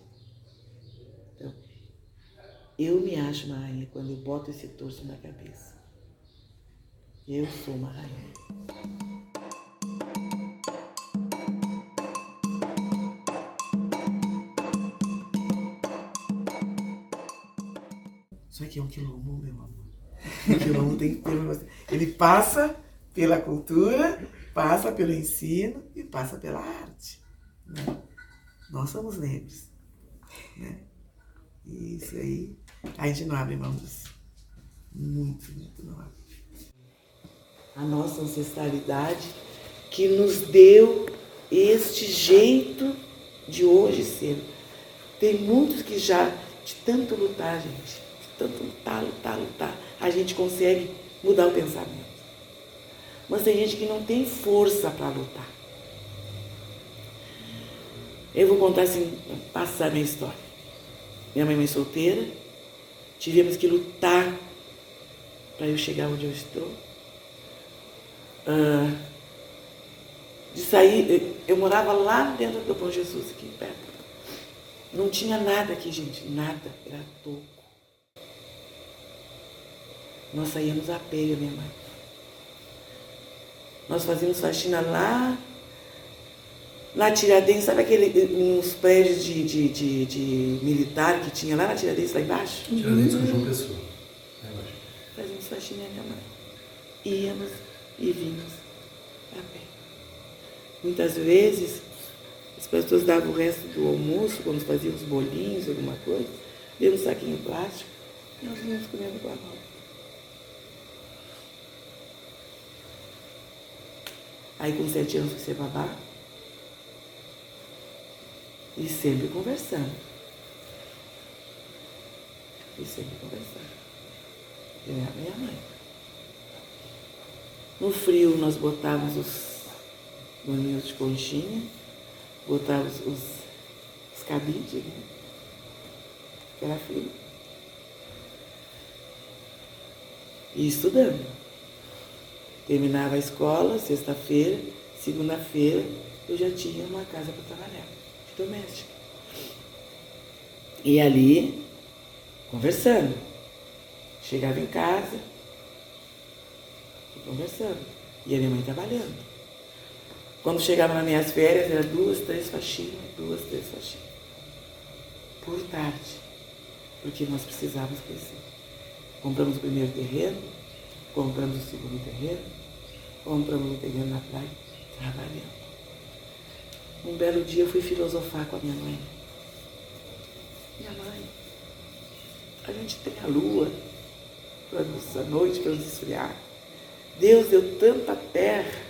Eu me acho uma rainha quando eu boto esse torso na cabeça. Eu sou uma rainha. Isso aqui é um quilombo, meu amor. Um quilombo tem que ter. Ele passa pela cultura, passa pelo ensino e passa pela arte. Né? Nós somos negros. Né? E isso aí, a gente não abre mão disso. Muito, muito não abre. A nossa ancestralidade que nos deu este jeito de hoje ser. Tem muitos que já, de tanto lutar, gente, de tanto lutar, lutar, lutar, a gente consegue mudar o pensamento. Mas tem gente que não tem força para lutar. Eu vou contar assim, passar minha história. Minha mãe é solteira, tivemos que lutar para eu chegar onde eu estou. Ah, de sair, eu morava lá dentro do Bom Jesus, aqui perto. Não tinha nada aqui, gente, nada, era toco. Nós saíamos a pé, minha mãe. Nós fazíamos faxina lá na Tiradentes, sabe aquele, uns prédios de, de, de, de, militar que tinha lá na Tiradentes, lá embaixo? Tiradentes com João Pessoa. Fazíamos faxina, minha mãe. Íamos e vimos a pé. Muitas vezes, as pessoas davam o resto do almoço, quando fazíamos bolinhos, alguma coisa, dentro um saquinho plástico, e nós íamos comendo com a mão. Aí com sete anos fui ser babá. E sempre conversando. E sempre conversando. Eu e a minha mãe. No frio nós botávamos os dormíamos de conchinha, botávamos os, os cabides, né? Era frio. E estudando. Terminava a escola, sexta-feira, segunda-feira, eu já tinha uma casa para trabalhar, doméstica. E ali, conversando. Chegava em casa, conversando. E a minha mãe trabalhando. Quando chegava nas minhas férias, era duas, três faxinas, duas, três faxinas. Por tarde. Porque nós precisávamos crescer. Compramos o primeiro terreno, compramos o segundo terreno, compramos um terreno na praia, trabalhando. Um belo dia eu fui filosofar com a minha mãe. Minha mãe, a gente tem a lua para nos, a noite para nos esfriar. Deus deu tanta terra,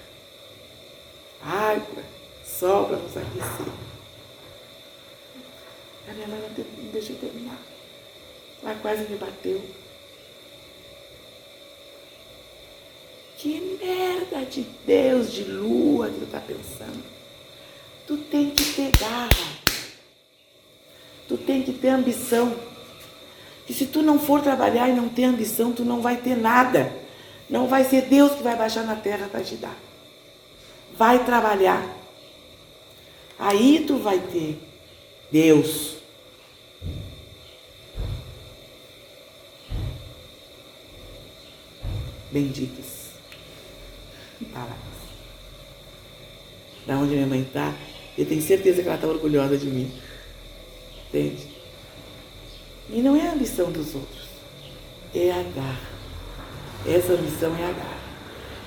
água, sol para nos aquecer. A minha mãe não, deixou terminar. Ela quase me bateu. Que merda de Deus, de lua que tu tá pensando. Tu tem que ter garra. Tu tem que ter ambição. E se tu não for trabalhar e não ter ambição, tu não vai ter nada. Não vai ser Deus que vai baixar na terra para te dar. Vai trabalhar. Aí tu vai ter Deus. Benditas palavras. Da onde minha mãe está, eu tenho certeza que ela está orgulhosa de mim. Entende? E não é a ambição dos outros, é a garra. Essa ambição é a garra.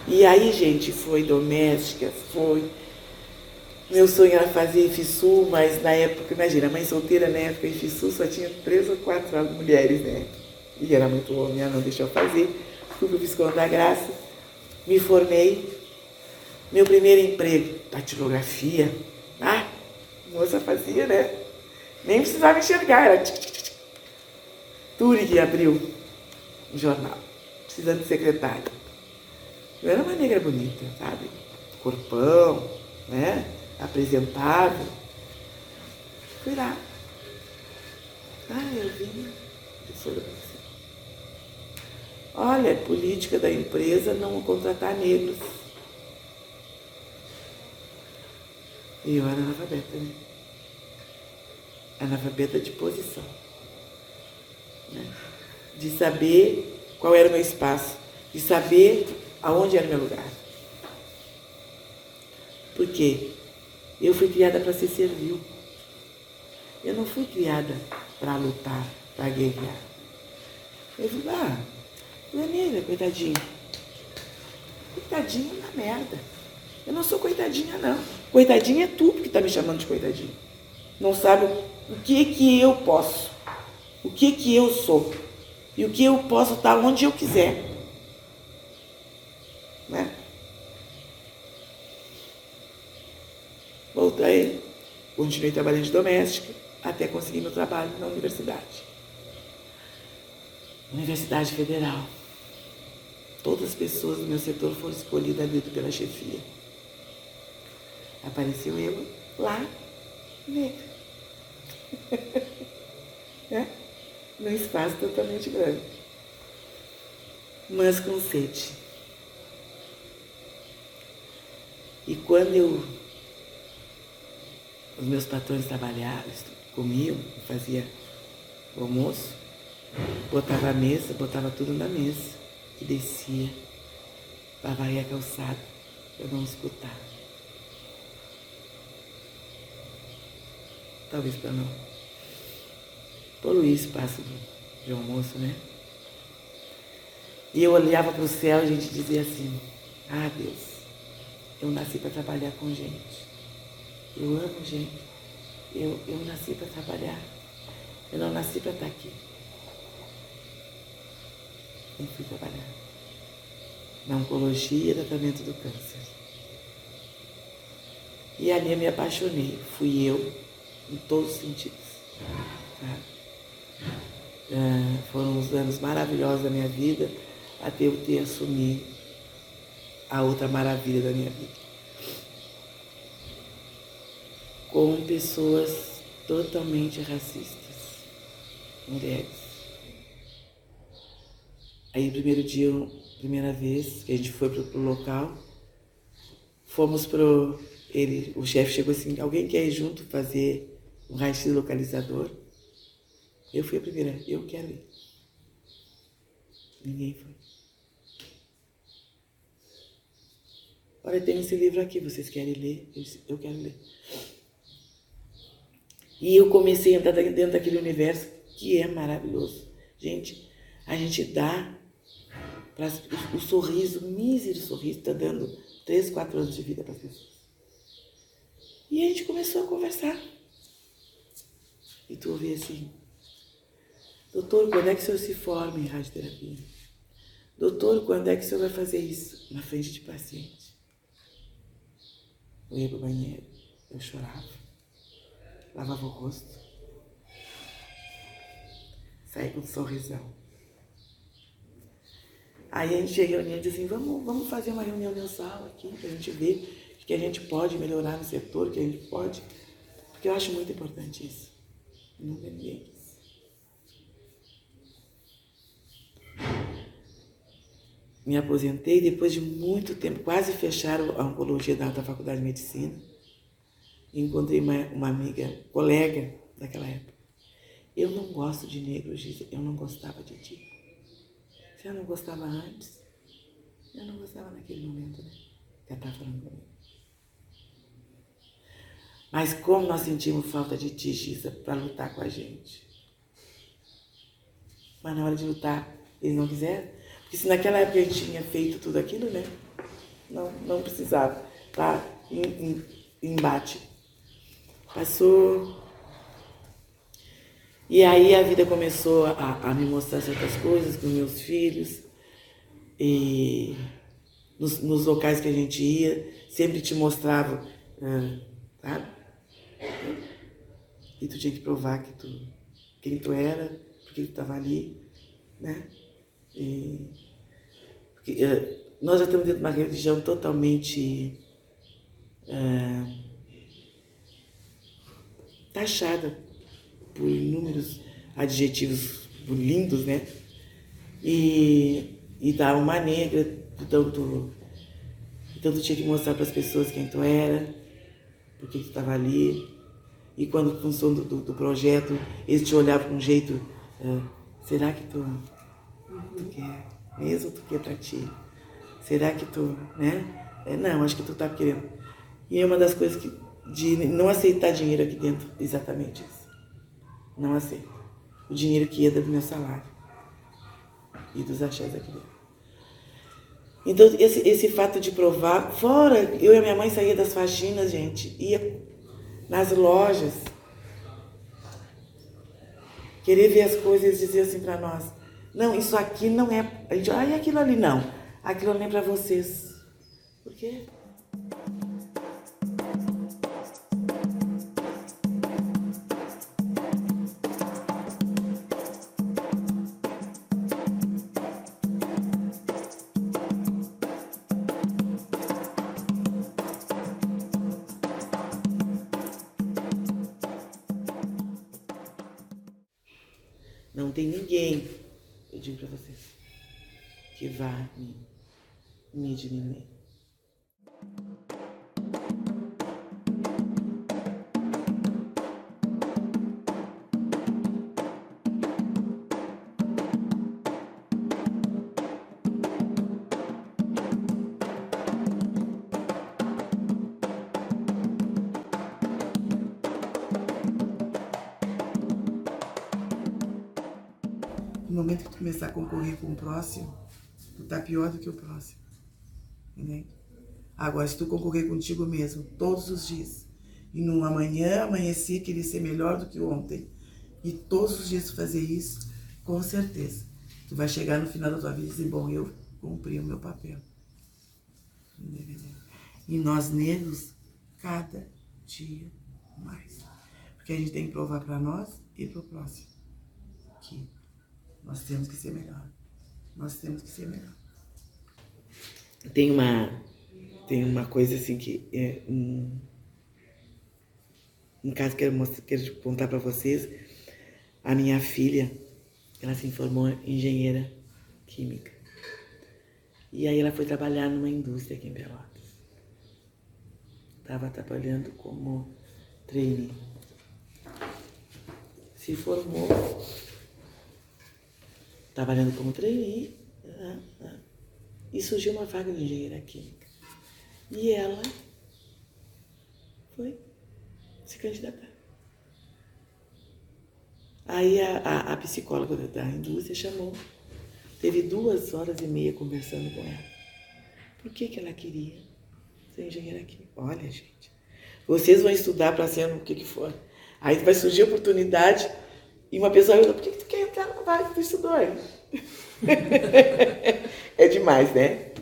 E aí, gente, foi doméstica, foi. Meu sonho era fazer IFSU, mas na época, imagina, mãe solteira na época, IFSU só tinha três ou quatro mulheres, né? E era muito homem, ela não deixou fazer. Fui para o Visconde da Graça, me formei. Meu primeiro emprego, datilografia. Moça fazia, né? Nem precisava enxergar, era Turi que abriu o jornal, precisando de secretário. Eu era uma negra bonita, sabe? Corpão, né? Apresentável. Fui lá. Ah, eu vim. Olha, política da empresa não contratar negros. E eu era analfabeta, né? Analfabeta de posição né? de saber qual era o meu espaço, de saber aonde era o meu lugar. Porque eu fui criada para ser servil. Eu não fui criada para lutar, para guerrear. Eu fui, ah, tu é negra, coitadinho. Coitadinha na merda. Eu não sou coitadinha, não. Coitadinha é tu que tá me chamando de coitadinha. Não sabe o que que eu posso. O que que eu sou. E o que eu posso estar onde eu quiser. Né? Voltei, continuei trabalhando de doméstica até conseguir meu trabalho na universidade. Universidade Federal. Todas as pessoas do meu setor foram escolhidas a dedo pela chefia. Apareceu eu lá, negra. Né? *laughs* Num espaço totalmente grande. Mas com sede. E quando eu. Os meus patrões trabalhavam, comiam, fazia o almoço, botava a mesa, botava tudo na mesa e descia para varrer a calçada para não escutar. Talvez para não poluir espaço de almoço, né? E eu olhava para o céu e a gente dizia assim, ah Deus, eu nasci para trabalhar com gente. Eu amo gente. Eu, eu nasci para trabalhar. Eu não nasci para estar aqui. Eu fui trabalhar. Na oncologia e tratamento do câncer. E ali eu me apaixonei. Fui eu, em todos os sentidos. Tá? É, foram os anos maravilhosos da minha vida até eu ter assumido a outra maravilha da minha vida. Com pessoas totalmente racistas, mulheres. Aí, primeiro dia, primeira vez que a gente foi pro, pro local, fomos pro. Ele, o chefe chegou assim: alguém quer ir junto fazer um raio-x localizador? Eu fui a primeira, eu quero ir. Ninguém foi. Olha, tem esse livro aqui, vocês querem ler? Eu, disse, eu quero ler. E eu comecei a entrar dentro daquele universo que é maravilhoso. Gente, a gente dá pra, o, o sorriso, o mísero sorriso, está dando três, quatro anos de vida para as pessoas. E a gente começou a conversar. E tu ouvi assim, doutor, quando é que o senhor se forma em radioterapia? Doutor, quando é que o senhor vai fazer isso? Na frente de paciente. Eu ia para o banheiro, eu chorava, lavava o rosto, saí com um sorrisão. Aí a gente reunia e disse assim, vamos, vamos fazer uma reunião mensal aqui para a gente ver que a gente pode melhorar no setor, que a gente pode. Porque eu acho muito importante isso. Nunca quis. me aposentei depois de muito tempo, quase fecharam a oncologia da, da Faculdade de Medicina. Encontrei uma, uma amiga, colega daquela época. Eu não gosto de negro, Gisa, eu não gostava de ti. Se eu não gostava antes, eu não gostava naquele momento, né? Que ela estava falando comigo. Mas como nós sentimos falta de ti, Gisa, para lutar com a gente. Mas na hora de lutar, eles não quiseram. Porque se naquela época a gente tinha feito tudo aquilo, né? Não, não precisava. Tá em, em, embate. Passou. E aí a vida começou a, a me mostrar certas coisas com meus filhos. E nos, nos locais que a gente ia, sempre te mostrava, ah, sabe? E tu tinha que provar que tu, quem tu era, porque tu estava ali, né? E, porque, é, nós já estamos dentro de uma religião totalmente é, taxada por inúmeros adjetivos lindos, né? E, e da alma negra, então tu, então tu tinha que mostrar para as pessoas quem tu era, por que tu estava ali. E quando, função do, do, do, projeto, eles te olhavam com um jeito, é, será que tu tu quer mesmo tu quer para ti? Será que tu, né? É, não, acho que tu tá querendo. E é uma das coisas que, de não aceitar dinheiro aqui dentro, exatamente isso. Não aceito. O dinheiro que entra do meu salário e dos axés aqui dentro. Então, esse, esse fato de provar, fora, eu e a minha mãe saía das faxinas, gente, ia nas lojas, querer ver as coisas e dizer assim para nós, não, isso aqui não é, a gente, ah, e aquilo ali não, aquilo ali é para vocês. Por quê? Não tem ninguém, eu digo para vocês, que vá me, me diminuir. Começar a concorrer com o próximo, tu tá pior do que o próximo. Entende? Agora, se tu concorrer contigo mesmo todos os dias, e no amanhã amanhecer querer ser melhor do que ontem, e todos os dias fazer isso, com certeza, tu vai chegar no final da tua vida e dizer, bom, eu cumpri o meu papel. E nós negros, cada dia mais. Porque a gente tem que provar para nós e para o próximo que nós temos que ser melhor. Nós temos que ser melhor. Tem uma, tem uma coisa assim que é um, um caso que eu quero, quero contar para vocês. A minha filha, ela se formou engenheira química. E aí ela foi trabalhar numa indústria aqui em Pelotas. Estava trabalhando como trainee. Se formou trabalhando como trainee, né, né, e surgiu uma vaga de engenheira química. E ela foi se candidatar. Aí a, a, a psicóloga da indústria chamou, teve duas horas e meia conversando com ela. Por que, que ela queria ser engenheira química? Olha, gente, vocês vão estudar para ser o que, que for. Aí vai surgir a oportunidade e uma pessoa vai por que, que tu quer entrar que tu *laughs* estudou? é demais, né?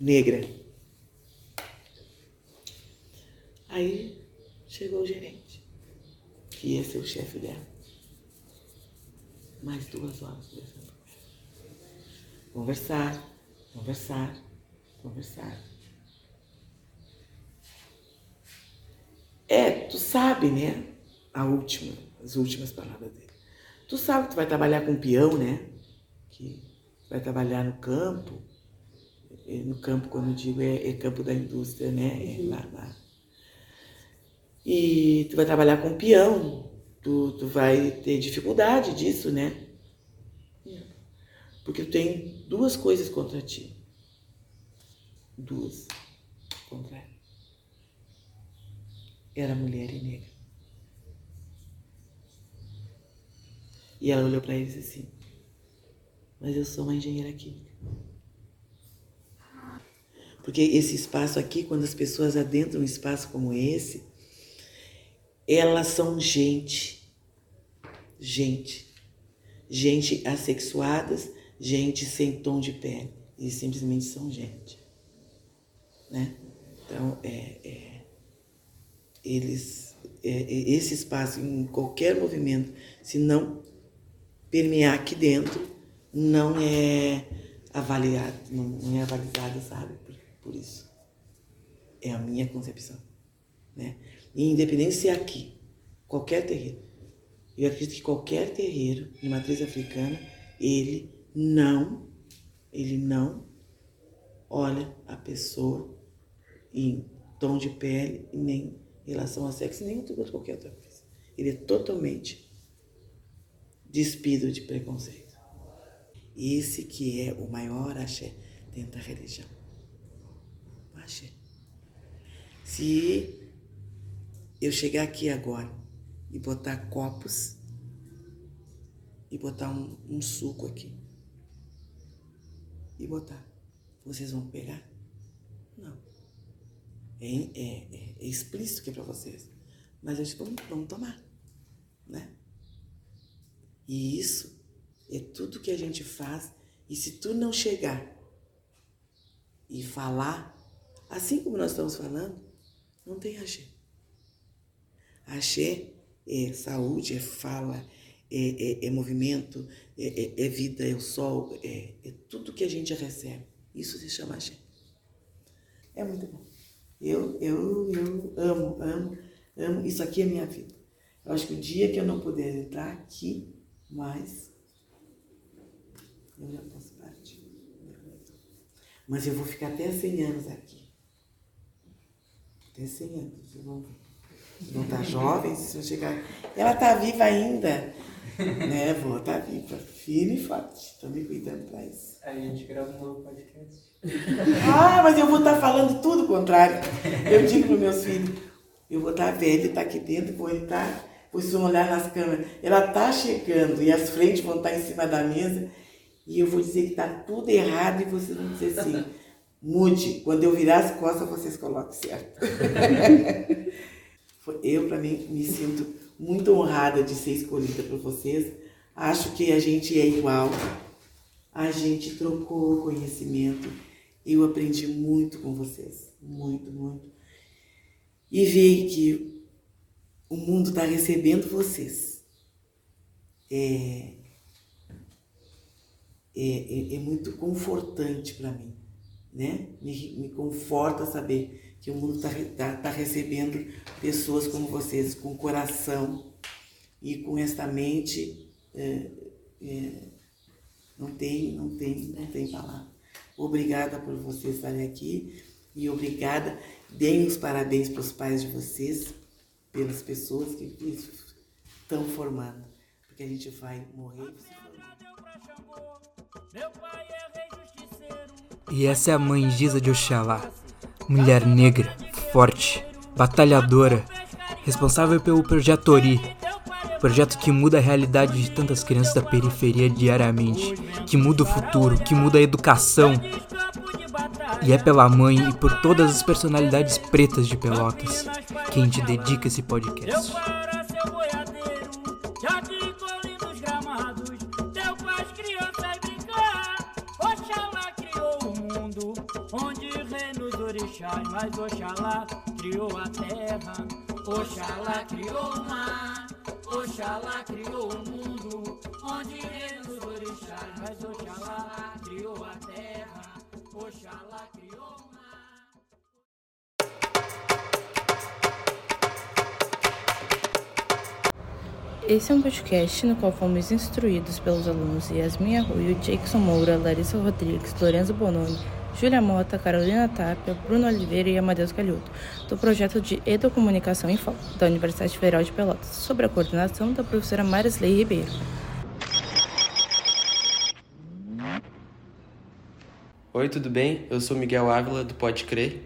Negra. Aí chegou o gerente, que ia ser o chefe dela. Mais duas horas conversando. Conversar, conversar, conversar. É, tu sabe, né? A última, as últimas palavras dele. Tu sabe que tu vai trabalhar com peão, né? Que vai trabalhar no campo. No campo, quando eu digo, é, é campo da indústria, né? É lá, lá. E tu vai trabalhar com peão. Tu, tu vai ter dificuldade disso, né? Porque tu tem duas coisas contra ti. Duas contra ela. Era mulher e negra. E ela olhou para ele e disse assim: Mas eu sou uma engenheira química. Porque esse espaço aqui, quando as pessoas adentram um espaço como esse, elas são gente. Gente. Gente assexuadas, gente sem tom de pele. Eles simplesmente são gente. Né? Então, é, é, eles, é, esse espaço, em qualquer movimento, se não permear aqui dentro, não é avaliado, não é avalizado, sabe? Por, por, isso. É a minha concepção. Né? E independente se é aqui, qualquer terreiro. Eu acredito que qualquer terreiro de matriz africana, ele não, ele não olha a pessoa em tom de pele, nem em relação ao sexo, nem qualquer outra coisa. Ele é totalmente despido de preconceito. Esse que é o maior axé dentro da religião. Axé. Se eu chegar aqui agora e botar copos e botar um, um suco aqui e botar vocês vão pegar? Não. É, é, é, é explícito que é para vocês. Mas eles vão, vão tomar, né? E isso é tudo que a gente faz. E se tu não chegar e falar, assim como nós estamos falando, não tem axé. Axé é saúde, é fala, é, é, é movimento, é, é, é, vida, é o sol, é, é tudo que a gente recebe. Isso se chama axé. É muito bom. Eu, eu, eu amo, amo, amo. Isso aqui é minha vida. Eu acho que o dia que eu não puder entrar aqui mais, eu já posso partir. Mas eu vou ficar até 100 anos aqui. Até 100 anos. Vocês vão, vão estar jovens, se eu chegar. Ela está viva ainda. né, vou estar tá viva. Firme e forte. Estou me cuidando para isso. Aí a gente grava um novo podcast. ah, mas eu vou estar tá falando tudo o contrário. Eu digo para meus filhos, eu vou estar tá velho, estar aqui dentro, vou entrar, vocês vão olhar nas câmeras. Ela está chegando e as frentes vão estar em cima da mesa e eu vou dizer que está tudo errado e vocês vão dizer assim, *laughs* mude. Quando eu virar as costas, vocês coloquem certo. *laughs* eu, para mim, me sinto muito honrada de ser escolhida por vocês. Acho que a gente é igual. A gente trocou conhecimento. Eu aprendi muito com vocês. Muito, muito. E ver que o mundo está recebendo vocês. É, é, é, é muito confortante para mim, né? Me, me conforta saber que o mundo está tá, tá recebendo pessoas como vocês, com coração e com esta mente. É, é, não tem, não tem, não tem palavra. Obrigada por vocês estarem aqui e obrigada. Deem os parabéns para os pais de vocês, pelas pessoas que estão formando, porque a gente vai morrer. E essa é a mãe Giza de Oxalá, mulher negra, forte, batalhadora, responsável pelo projeto Ori, projeto que muda a realidade de tantas crianças da periferia diariamente, que muda o futuro, que muda a educação. E é pela mãe e por todas as personalidades pretas de Pelotas que a gente dedica esse podcast. mas Oxalá criou a terra, Oxalá criou o mar, Oxalá criou o mundo, onde reinos os orixás, mas Oxalá Esse é um podcast no qual fomos instruídos pelos alunos Yasmin Arroio, Jackson Moura, Larissa Rodrigues, Lorenzo Bononi, Júlia Mota, Carolina Tapia, Bruno Oliveira e Amadeus Calhoto, do projeto de Educomunicação em Foco, da Universidade Federal de Pelotas, sob a coordenação da professora Marisley Ribeiro. Oi, tudo bem? Eu sou Miguel Ávila, do Pode Crer,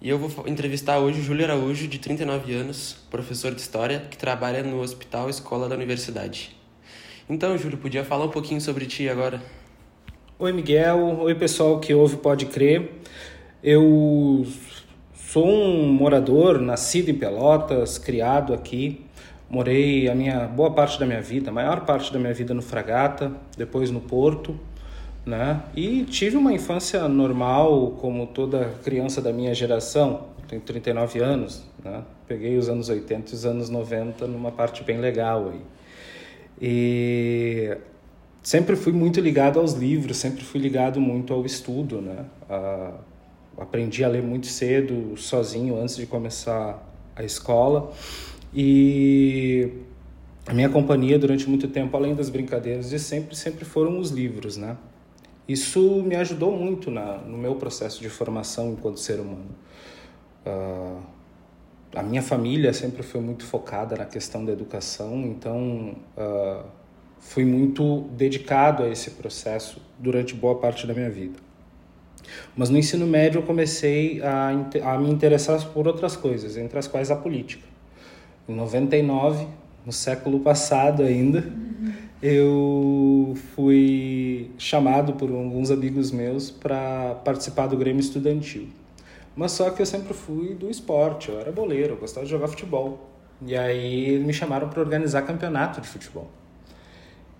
e eu vou entrevistar hoje o Júlio Araújo, de 39 anos, professor de História, que trabalha no Hospital Escola da Universidade. Então, Júlio, podia falar um pouquinho sobre ti agora? Oi, Miguel. Oi, pessoal que ouve Pode Crer. Eu sou um morador, nascido em Pelotas, criado aqui. Morei a minha boa parte da minha vida, a maior parte da minha vida no Fragata, depois no Porto, né? E tive uma infância normal, como toda criança da minha geração. Tenho 39 anos, né? Peguei os anos 80 e os anos 90 numa parte bem legal aí. E sempre fui muito ligado aos livros, sempre fui ligado muito ao estudo, né? A, aprendi a ler muito cedo, sozinho, antes de começar a escola. E a minha companhia durante muito tempo, além das brincadeiras de sempre, sempre foram os livros, né? Isso me ajudou muito na, no meu processo de formação enquanto ser humano. Uh, a minha família sempre foi muito focada na questão da educação, então uh, fui muito dedicado a esse processo durante boa parte da minha vida. Mas no ensino médio eu comecei a, a me interessar por outras coisas, entre as quais a política. Em 99, no século passado ainda, eu fui chamado por alguns amigos meus para participar do Grêmio Estudantil. Mas só que eu sempre fui do esporte, eu era boleiro, eu gostava de jogar futebol. E aí me chamaram para organizar campeonato de futebol.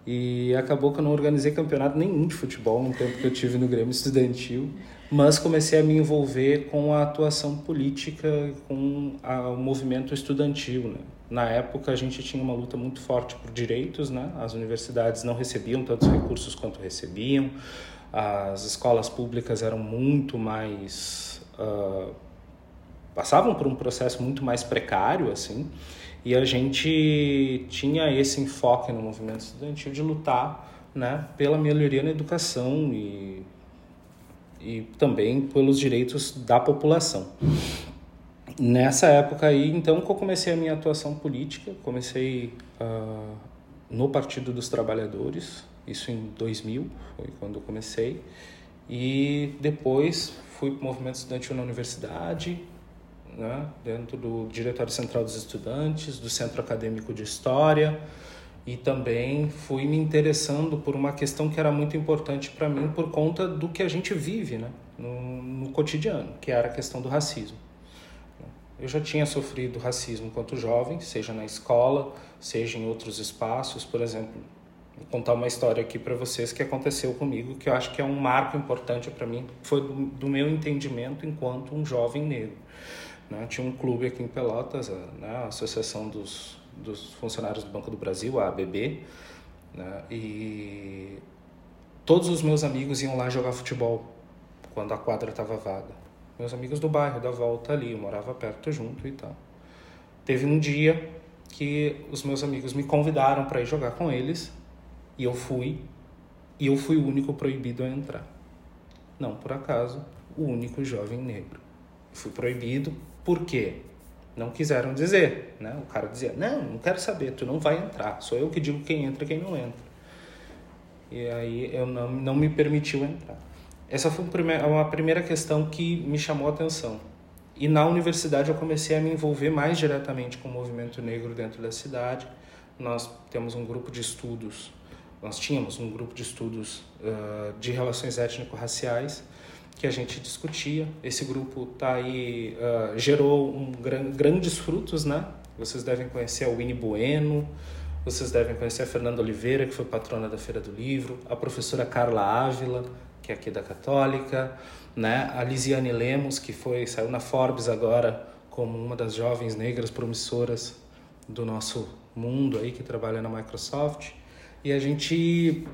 E acabou que eu não organizei campeonato nenhum de futebol no tempo que eu tive no Grêmio Estudantil, mas comecei a me envolver com a atuação política, com a, o movimento estudantil. Né? Na época a gente tinha uma luta muito forte por direitos, né? as universidades não recebiam tantos recursos quanto recebiam, as escolas públicas eram muito mais. Uh, passavam por um processo muito mais precário, assim, e a gente tinha esse enfoque no movimento estudantil de lutar né, pela melhoria na educação e, e também pelos direitos da população. Nessa época aí, então, que eu comecei a minha atuação política, comecei uh, no Partido dos Trabalhadores, isso em 2000, foi quando eu comecei, e depois fui para o movimento estudantil na universidade, né, dentro do Diretório Central dos Estudantes, do Centro Acadêmico de História, e também fui me interessando por uma questão que era muito importante para mim por conta do que a gente vive né, no, no cotidiano, que era a questão do racismo. Eu já tinha sofrido racismo enquanto jovem, seja na escola, seja em outros espaços. Por exemplo, vou contar uma história aqui para vocês que aconteceu comigo, que eu acho que é um marco importante para mim, foi do, do, meu entendimento enquanto um jovem negro. Né? Tinha um clube aqui em Pelotas, a, né? a Associação dos, dos Funcionários do Banco do Brasil, a ABB, né? e todos os meus amigos iam lá jogar futebol quando a quadra estava vaga. Meus amigos do bairro, da volta ali, eu morava perto junto e tal. Teve um dia que os meus amigos me convidaram para ir jogar com eles e eu fui e eu fui o único proibido a entrar. Não por acaso, o único jovem negro. Fui proibido por quê? Não quiseram dizer, né? O cara dizia: "Não, não quero saber, tu não vai entrar. Sou eu que digo quem entra e quem não entra". E aí eu não, não me permitiu entrar. Essa foi uma primeira questão que me chamou a atenção. E na universidade eu comecei a me envolver mais diretamente com o movimento negro dentro da cidade. Nós temos um grupo de estudos, nós tínhamos um grupo de estudos uh, de relações étnico-raciais que a gente discutia. Esse grupo tá aí uh, gerou um gran, grandes frutos, né? Vocês devem conhecer a Winnie Bueno, vocês devem conhecer a Fernanda Oliveira, que foi patrona da Feira do Livro, a professora Carla Ávila, que é aqui da Católica, né? A Lisiane Lemos, que foi saiu na Forbes agora como uma das jovens negras promissoras do nosso mundo aí que trabalha na Microsoft. E a gente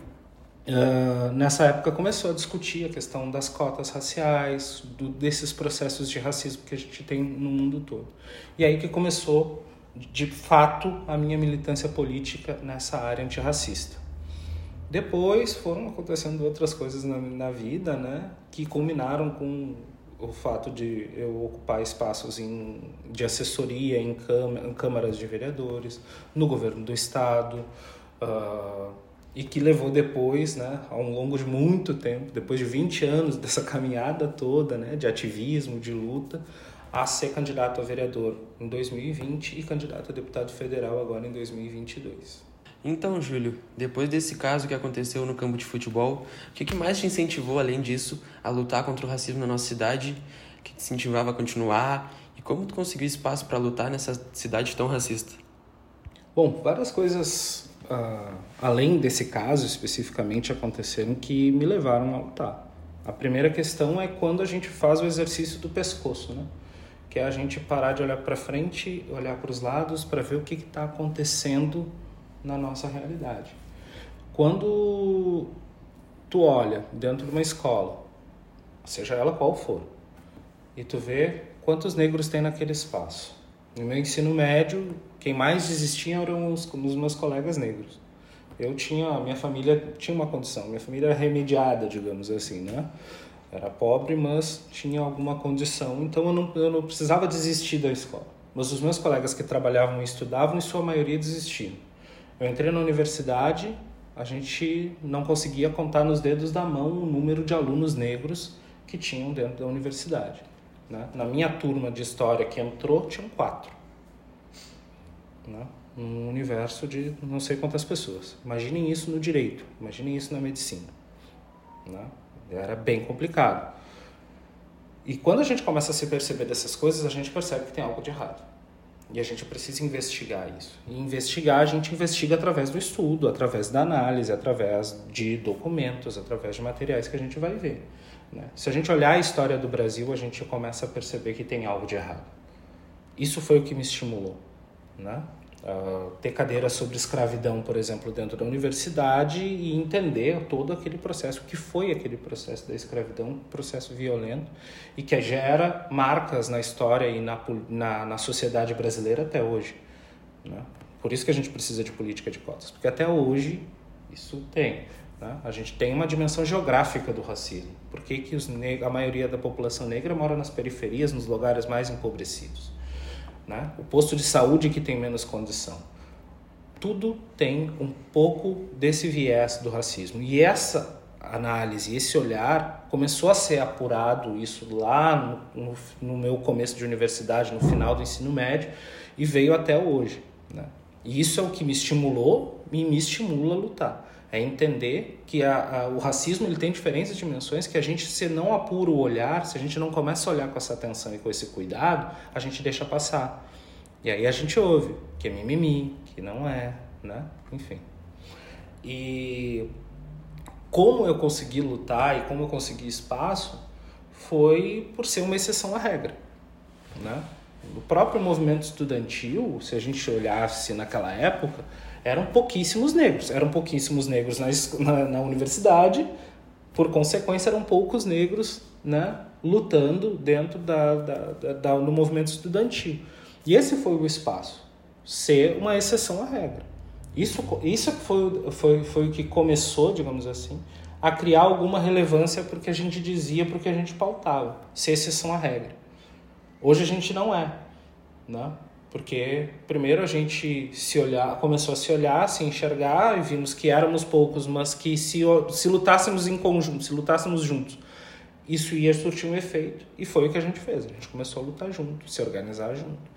Uh, nessa época começou a discutir a questão das cotas raciais, do, desses processos de racismo que a gente tem no mundo todo. E aí que começou, de fato, a minha militância política nessa área antirracista. Depois foram acontecendo outras coisas na, na vida, né, que culminaram com o fato de eu ocupar espaços em, de assessoria em, em câmaras de vereadores, no governo do estado, uh, e que levou depois, né, ao longo de muito tempo, depois de 20 anos dessa *laughs* caminhada toda, né, de ativismo, de luta, a ser candidato a vereador em 2020 e candidato a deputado federal agora em 2022. Então, Júlio, depois desse caso que aconteceu no campo de futebol, o que mais te incentivou, além disso, a lutar contra o racismo na nossa cidade? O que te incentivava a continuar? E como tu conseguiu espaço para lutar nessa cidade tão racista? Bom, várias coisas uh, além desse caso especificamente, aconteceram que me levaram a lutar. A primeira questão é quando a gente faz o exercício do pescoço, né? que é a gente parar de olhar para frente, olhar para os lados para ver o que está acontecendo na nossa realidade. Quando tu olha dentro de uma escola, seja ela qual for, e tu vê quantos negros tem naquele espaço. No meu ensino médio, quem mais desistia eram os, os meus colegas negros. Eu tinha, a minha família tinha uma condição, minha família era remediada, digamos assim, né? Era pobre, mas tinha alguma condição, então eu não, eu não precisava desistir da escola. Mas os meus colegas que trabalhavam e estudavam, em sua maioria desistiam. Eu entrei na universidade, a gente não conseguia contar nos dedos da mão o número de alunos negros que tinham dentro da universidade. Né? Na minha turma de história que entrou, tinham quatro. Né? num universo de não sei quantas pessoas. Imaginem isso no direito, imaginem isso na medicina. Né? Era bem complicado. E quando a gente começa a se perceber dessas coisas, a gente percebe que tem algo de errado. E a gente precisa investigar isso. E investigar, a gente investiga através do estudo, através da análise, através de documentos, através de materiais que a gente vai ver. Né? Se a gente olhar a história do Brasil, a gente começa a perceber que tem algo de errado. Isso foi o que me estimulou. Né? Uh, ter cadeiras sobre escravidão, por exemplo, dentro da universidade e entender todo aquele processo, que foi aquele processo da escravidão, um processo violento e que gera marcas na história e na, na, na sociedade brasileira até hoje. Né? Por isso que a gente precisa de política de cotas, porque até hoje isso tem. Né? A gente tem uma dimensão geográfica do racismo. Por que, que os a maioria da população negra mora nas periferias, nos lugares mais empobrecidos? Né? o posto de saúde que tem menos condição. Tudo tem um pouco desse viés do racismo. E essa análise, esse olhar, começou a ser apurado, isso lá no, no, no meu começo de universidade, no final do ensino médio, e veio até hoje. Né? E isso é o que me estimulou e me estimula a lutar. É entender que a, a, o racismo ele tem diferentes dimensões que a gente, se não apura o olhar, se a gente não começa a olhar com essa atenção e com esse cuidado, a gente deixa passar. E aí a gente ouve que é mimimi, que não é, né? Enfim. E como eu consegui lutar e como eu consegui espaço foi por ser uma exceção à regra, né? O próprio movimento estudantil, se a gente olhasse naquela época, eram pouquíssimos negros. Eram pouquíssimos negros na, na, na universidade, por consequência, eram poucos negros né, lutando dentro da, da, da, da, no movimento estudantil. E esse foi o espaço, ser uma exceção à regra. Isso, isso foi, foi, foi o que começou, digamos assim, a criar alguma relevância para o que a gente dizia, para o que a gente pautava, ser exceção à regra. Hoje a gente não é. Né? Porque primeiro a gente se olhar, começou a se olhar, se enxergar e vimos que éramos poucos, mas que se, se lutássemos em conjunto, se lutássemos juntos, isso ia surtir um efeito. E foi o que a gente fez. A gente começou a lutar junto, se organizar junto,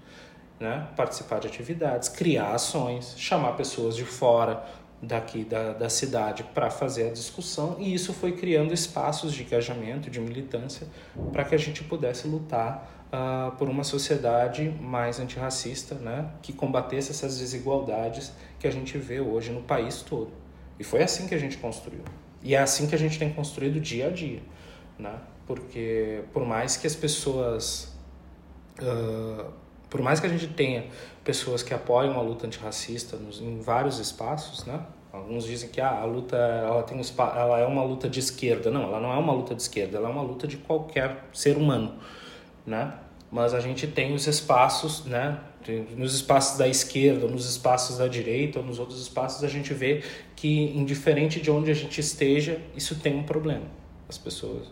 né? participar de atividades, criar ações, chamar pessoas de fora daqui da, da cidade para fazer a discussão. E isso foi criando espaços de engajamento, de militância, para que a gente pudesse lutar uh, por uma sociedade mais antirracista, né, que combatesse essas desigualdades que a gente vê hoje no país todo. E foi assim que a gente construiu. E é assim que a gente tem construído dia a dia, né? Porque por mais que as pessoas, uh, por mais que a gente tenha pessoas que apoiam a luta antirracista nos, em vários espaços, né? Alguns dizem que ah, a luta ela tem um, ela é uma luta de esquerda. Não, ela não é uma luta de esquerda, ela é uma luta de qualquer ser humano né? Mas a gente tem os espaços, né? Nos espaços da esquerda, nos espaços da direita, nos outros espaços, a gente vê que, indiferente de onde a gente esteja, isso tem um problema. As pessoas,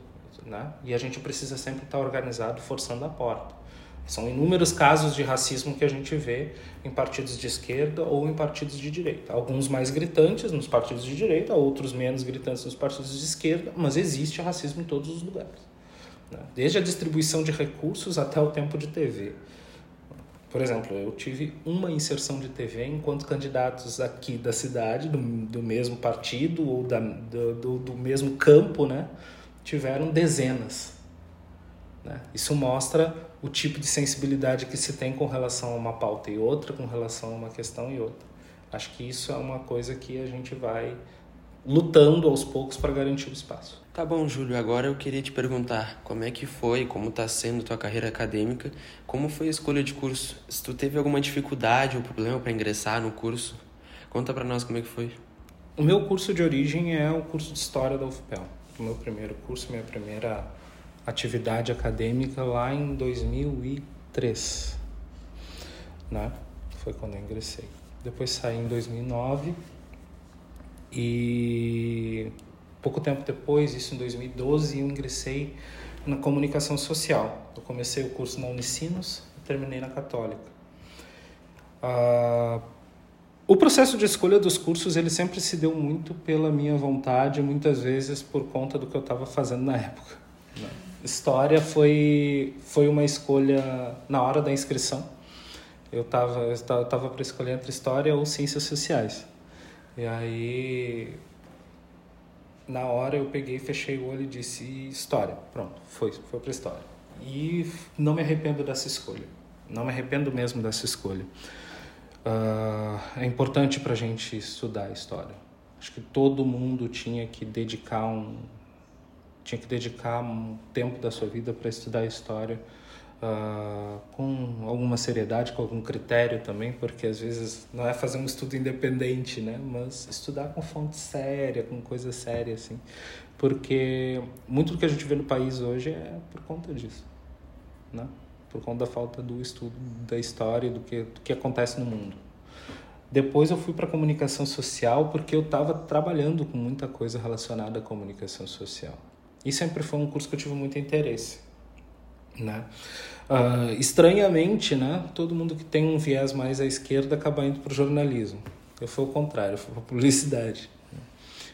né? E a gente precisa sempre estar organizado, forçando a porta. São inúmeros casos de racismo que a gente vê em partidos de esquerda ou em partidos de direita. Alguns mais gritantes nos partidos de direita, outros menos gritantes nos partidos de esquerda, mas existe racismo em todos os lugares né? desde a distribuição de recursos até o tempo de TV. Por exemplo, eu tive uma inserção de TV enquanto candidatos aqui da cidade, do, do mesmo partido ou da, do, do, mesmo campo, né, tiveram dezenas. Né? Isso mostra o tipo de sensibilidade que se tem com relação a uma pauta e outra, com relação a uma questão e outra. Acho que isso é uma coisa que a gente vai lutando aos poucos para garantir o espaço. Tá bom, Júlio. Agora eu queria te perguntar como é que foi, como está sendo tua carreira acadêmica, como foi a escolha de curso? Se tu teve alguma dificuldade ou problema para ingressar no curso, conta para nós como é que foi. O meu curso de origem é o curso de História da UFPEL. O meu primeiro curso, minha primeira atividade acadêmica lá em 2003, né? Foi quando eu ingressei. Depois saí em 2009 e pouco tempo depois, isso em 2012, eu ingressei na comunicação social. Eu comecei o curso na Unicinos e terminei na Católica. Ah, o processo de escolha dos cursos ele sempre se deu muito pela minha vontade, muitas vezes por conta do que eu estava fazendo na época. História foi foi uma escolha na hora da inscrição. eu estava eu tava para escolher entre história ou ciências sociais. E aí na hora eu peguei, fechei o olho e disse história. Pronto, foi, foi para história. E não me arrependo dessa escolha. Não me arrependo mesmo dessa escolha. Uh, é importante para a gente estudar a história. Acho que todo mundo tinha que dedicar um tinha que dedicar um tempo da sua vida para estudar a história uh, com alguma seriedade, com algum critério também, porque às vezes não é fazer um estudo independente, né? Mas estudar com fonte séria, com coisa séria, assim. Porque muito do que a gente vê no país hoje é por conta disso, né? Por conta da falta do estudo da história, do que, do que acontece no mundo. Depois eu fui para comunicação social porque eu estava trabalhando com muita coisa relacionada à comunicação social. E sempre foi um curso que eu tive muito interesse, né? Uh, estranhamente, né, todo mundo que tem um viés mais à esquerda acaba indo para o jornalismo. Eu fui o contrário, fui para publicidade.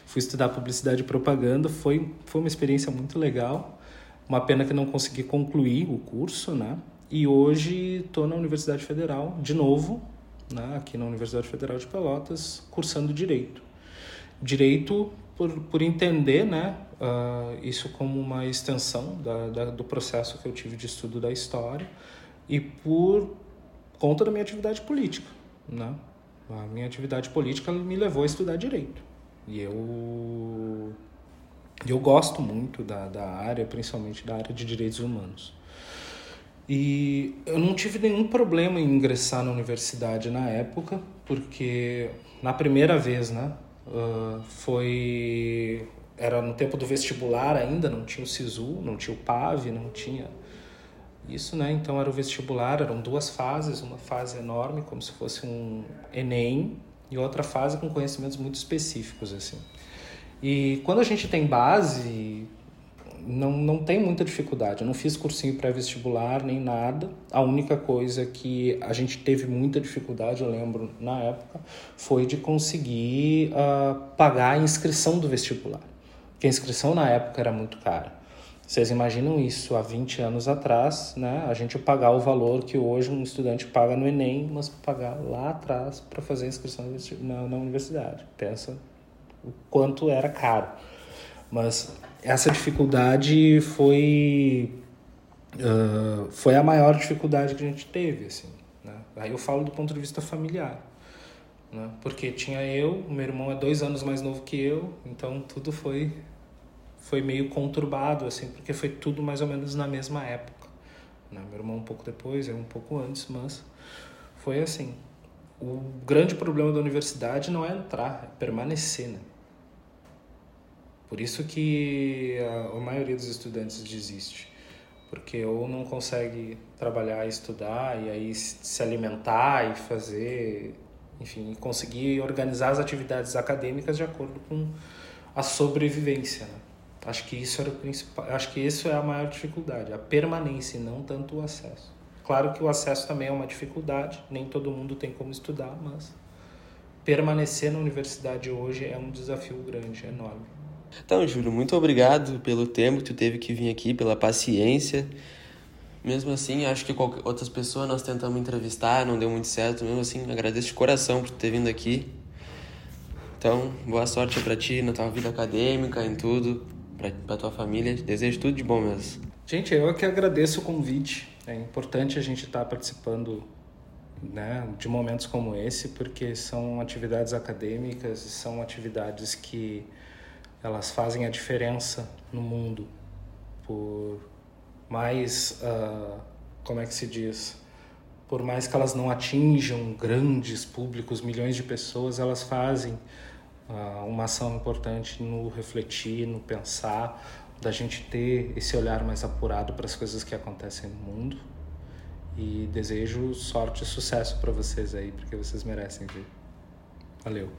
Fui estudar publicidade e propaganda, foi, foi uma experiência muito legal. Uma pena que não consegui concluir o curso, né? E hoje estou na Universidade Federal, de novo, né, aqui na Universidade Federal de Pelotas, cursando Direito. Direito por, por entender né, uh, isso como uma extensão da, da, do processo que eu tive de estudo da história e por conta da minha atividade política. Né? A minha atividade política me levou a estudar direito. E eu, eu gosto muito da, da área, principalmente da área de direitos humanos. E eu não tive nenhum problema em ingressar na universidade na época, porque na primeira vez, né, uh, foi era no tempo do vestibular ainda, não tinha o SISU, não tinha o PAV, não tinha isso, né? Então era o vestibular, eram duas fases, uma fase enorme, como se fosse um ENEM, e outra fase com conhecimentos muito específicos, assim. E quando a gente tem base, não, não tem muita dificuldade. Eu não fiz cursinho pré-vestibular nem nada. A única coisa que a gente teve muita dificuldade, eu lembro na época, foi de conseguir uh, pagar a inscrição do vestibular que a inscrição na época era muito cara. Vocês imaginam isso há 20 anos atrás, né? A gente pagar o valor que hoje um estudante paga no Enem, mas pagar lá atrás para fazer a inscrição na, na universidade. Pensa o quanto era caro. Mas essa dificuldade foi uh, foi a maior dificuldade que a gente teve, assim. Né? Aí eu falo do ponto de vista familiar, né? Porque tinha eu, meu irmão é dois anos mais novo que eu, então tudo foi foi meio conturbado, assim, porque foi tudo mais ou menos na mesma época. Né? Meu irmão um pouco depois, eu um pouco antes, mas foi assim. O grande problema da universidade não é entrar, é permanecer, né? Por isso que a, a maioria dos estudantes desiste. Porque ou não consegue trabalhar estudar, e aí se alimentar e fazer, enfim, conseguir organizar as atividades acadêmicas de acordo com a sobrevivência, né? Acho que isso era o principal, acho que isso é a maior dificuldade, a permanência, e não tanto o acesso. Claro que o acesso também é uma dificuldade, nem todo mundo tem como estudar, mas permanecer na universidade hoje é um desafio grande, enorme. Então, Júlio, muito obrigado pelo tempo que tu teve que vir aqui, pela paciência. Mesmo assim, acho que outras pessoas nós tentamos entrevistar, não deu muito certo. Mesmo assim, agradeço de coração por ter vindo aqui. Então, boa sorte para ti na tua vida acadêmica, em tudo para tua família. Desejo tudo de bom mesmo. Gente, eu é que agradeço o convite. É importante a gente estar tá participando né, de momentos como esse, porque são atividades acadêmicas, são atividades que elas fazem a diferença no mundo. Por mais, uh, como é que se diz? Por mais que elas não atinjam grandes públicos, milhões de pessoas, elas fazem uma ação importante no refletir, no pensar, da gente ter esse olhar mais apurado para as coisas que acontecem no mundo. E desejo sorte e sucesso para vocês aí, porque vocês merecem ver. Valeu.